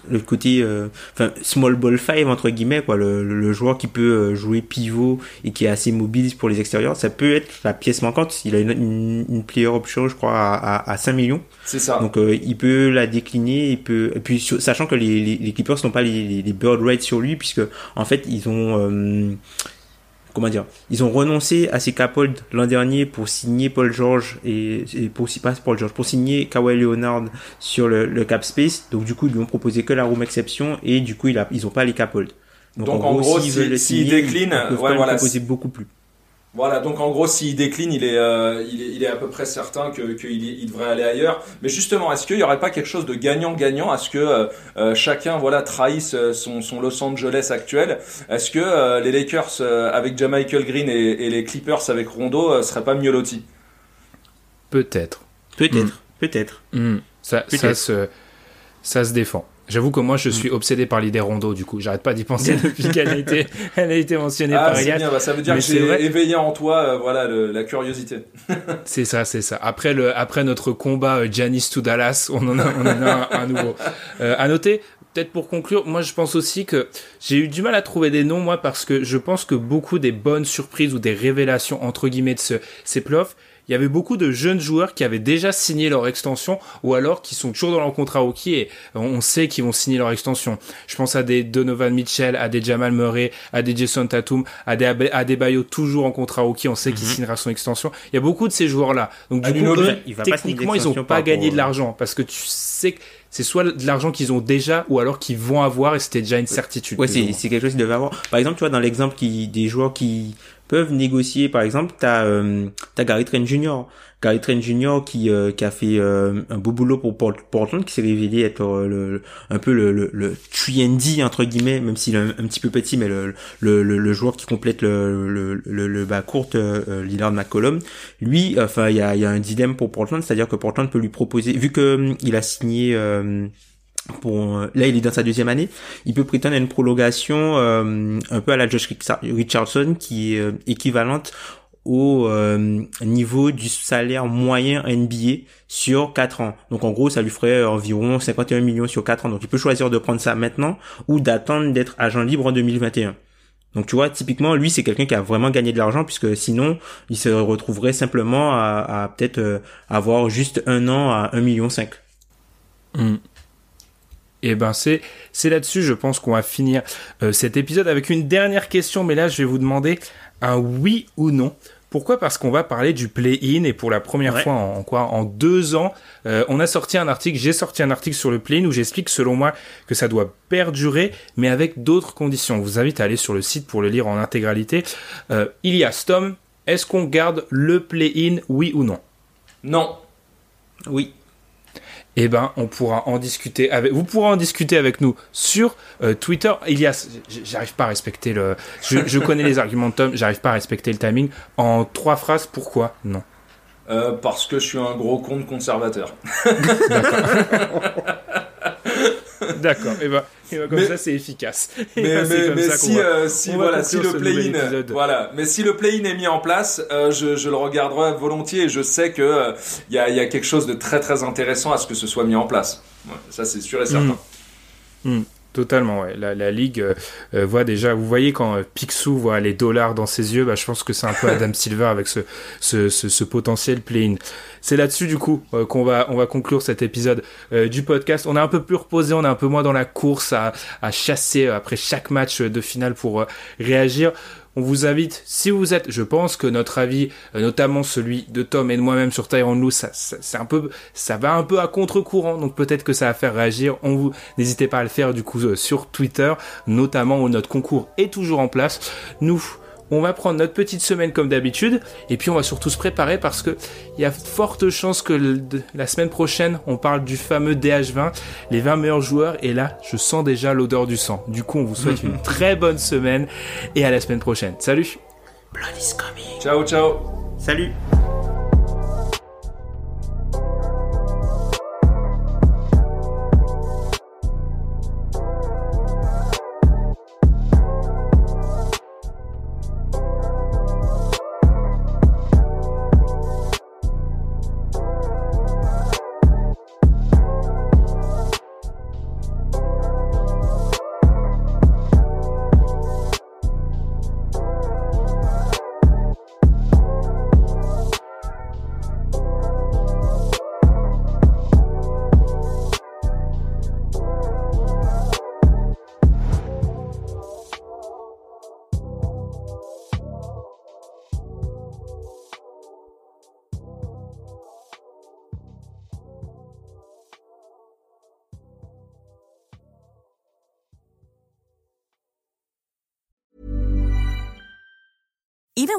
le côté, enfin small ball five entre guillemets quoi, le, le, joueur qui peut jouer pivot et qui est assez mobile pour les extérieurs, ça peut être la pièce manquante. Il a une, une, player option, je crois, à, à, à 5 millions. C'est ça. Donc il peut la décliner, il peut, et puis sachant que les, les, les Clippers n'ont pas les, les, bird rates sur lui puisque en fait ils ont comment dire, ils ont renoncé à ces cap l'an dernier pour signer Paul George et, et pour pas Paul George pour signer Kawhi Leonard sur le, le, cap space. Donc du coup ils lui ont proposé que la room exception et du coup il a, ils ont pas les cap Donc, en gros, s'ils si, si déclinent, ouais, voilà, proposer beaucoup plus. Voilà, donc en gros, s'il décline, il est, euh, il est, il est à peu près certain que qu'il il devrait aller ailleurs. Mais justement, est-ce qu'il n'y aurait pas quelque chose de gagnant-gagnant à ce que euh, euh, chacun, voilà, trahisse son, son Los Angeles actuel? Est-ce que les Lakers avec Michael Green et, et, les Clippers avec Rondo seraient pas mieux lotis? Peut-être. Peut-être. Hmm. Peut-être. Hmm. Ça, ça se, ça se défend. J'avoue que moi, je suis mm. obsédé par l'idée Rondo, du coup. J'arrête pas d'y penser depuis qu'elle a été, elle a été mentionnée ah, par Elias. Bien, bah, ça veut dire que j'ai éveillé en toi, euh, voilà, la curiosité. c'est ça, c'est ça. Après le, après notre combat euh, Janis to Dallas, on en a, on en a un, nouveau. Euh, à noter, peut-être pour conclure, moi je pense aussi que j'ai eu du mal à trouver des noms, moi, parce que je pense que beaucoup des bonnes surprises ou des révélations, entre guillemets, de ce, ces playoffs, il y avait beaucoup de jeunes joueurs qui avaient déjà signé leur extension ou alors qui sont toujours dans leur contrat rookie et on sait qu'ils vont signer leur extension. Je pense à des Donovan Mitchell, à des Jamal Murray, à des Jason Tatum, à des Adebayo toujours en contrat rookie, on sait qu'il mhm. signera son extension. Il y a beaucoup de ces joueurs-là. Donc du coup, techniquement, ils ont pas gagné de l'argent parce que tu sais que c'est soit de l'argent qu'ils ont déjà ou alors qu'ils vont avoir et c'était déjà une certitude. Ouais, c'est quelque chose qu'ils devaient avoir. Par exemple, tu vois, dans l'exemple qui, des joueurs qui peuvent négocier. Par exemple, t'as euh, as Gary Trent Jr. Gary Trent Jr. qui euh, qui a fait euh, un beau boulot pour Portland, qui s'est révélé être euh, le, un peu le le, le trendy entre guillemets, même s'il est un, petit peu petit, mais le le, le, joueur qui complète le le le, le bas courte Lillard McCollum. Lui, enfin, il y a il y a un dilemme pour Portland, c'est-à-dire que Portland peut lui proposer, vu que il a signé pour euh, là il est dans sa deuxième année, il peut prétendre à une prolongation euh, un peu à la Josh Richardson qui est euh, équivalente au niveau du salaire moyen NBA sur 4 ans. Donc en gros, ça lui ferait environ 51 millions sur 4 ans. Donc il peut choisir de prendre ça maintenant ou d'attendre d'être agent libre en 2021. Donc tu vois, typiquement, lui, c'est quelqu'un qui a vraiment gagné de l'argent puisque sinon, il se retrouverait simplement à, peut-être avoir juste un an à 1,5 million. Mm. Et eh ben c'est c'est là-dessus, je pense qu'on va finir euh, cet épisode avec une dernière question, mais là je vais vous demander un oui ou non. Pourquoi? Parce qu'on va parler du play-in et pour la première fois en, quoi? En deux ans, euh, on a sorti un article, j'ai sorti un article sur le play-in où j'explique selon moi que ça doit perdurer, mais avec d'autres conditions. Je vous invite à aller sur le site pour le lire en intégralité. Euh, il y a Stom, est-ce qu'on garde le play-in, oui ou non? Non. Oui eh ben, on pourra en discuter avec. Vous pourrez en discuter avec nous sur euh, Twitter. Ilias, j'arrive pas à respecter le. Je, connais les arguments de Tom, j'arrive pas à respecter le timing. En trois phrases, pourquoi? Non euh, Parce que je suis un gros compte conservateur. D'accord. Et bah, comme ça, c'est efficace. Mais, si, euh, si voilà, si le play-in, voilà, mais si le play-in est mis en place, euh, je, je, le regarderai volontiers et je sais que il euh, y, a, y, a, quelque chose de très très intéressant à ce que ce soit mis en place. ça, c'est sûr et certain. Hmm. Hmm. Totalement, ouais. La, la ligue euh, voit déjà. Vous voyez quand euh, Picsou voit les dollars dans ses yeux, bah, je pense que c'est un peu Adam Silver avec ce, ce, ce, ce potentiel play-in. C'est là-dessus du coup qu'on va on va conclure cet épisode du podcast. On est un peu plus reposé, on est un peu moins dans la course à, à chasser après chaque match de finale pour réagir on vous invite, si vous êtes, je pense que notre avis, euh, notamment celui de Tom et de moi-même sur Tyrone Lou, ça, c'est un peu, ça va un peu à contre-courant, donc peut-être que ça va faire réagir. On vous, n'hésitez pas à le faire du coup euh, sur Twitter, notamment où notre concours est toujours en place. Nous, on va prendre notre petite semaine comme d'habitude, et puis on va surtout se préparer parce que il y a forte chance que la semaine prochaine, on parle du fameux DH20, les 20 meilleurs joueurs, et là, je sens déjà l'odeur du sang. Du coup, on vous souhaite une très bonne semaine, et à la semaine prochaine. Salut Blood is coming. Ciao, ciao Salut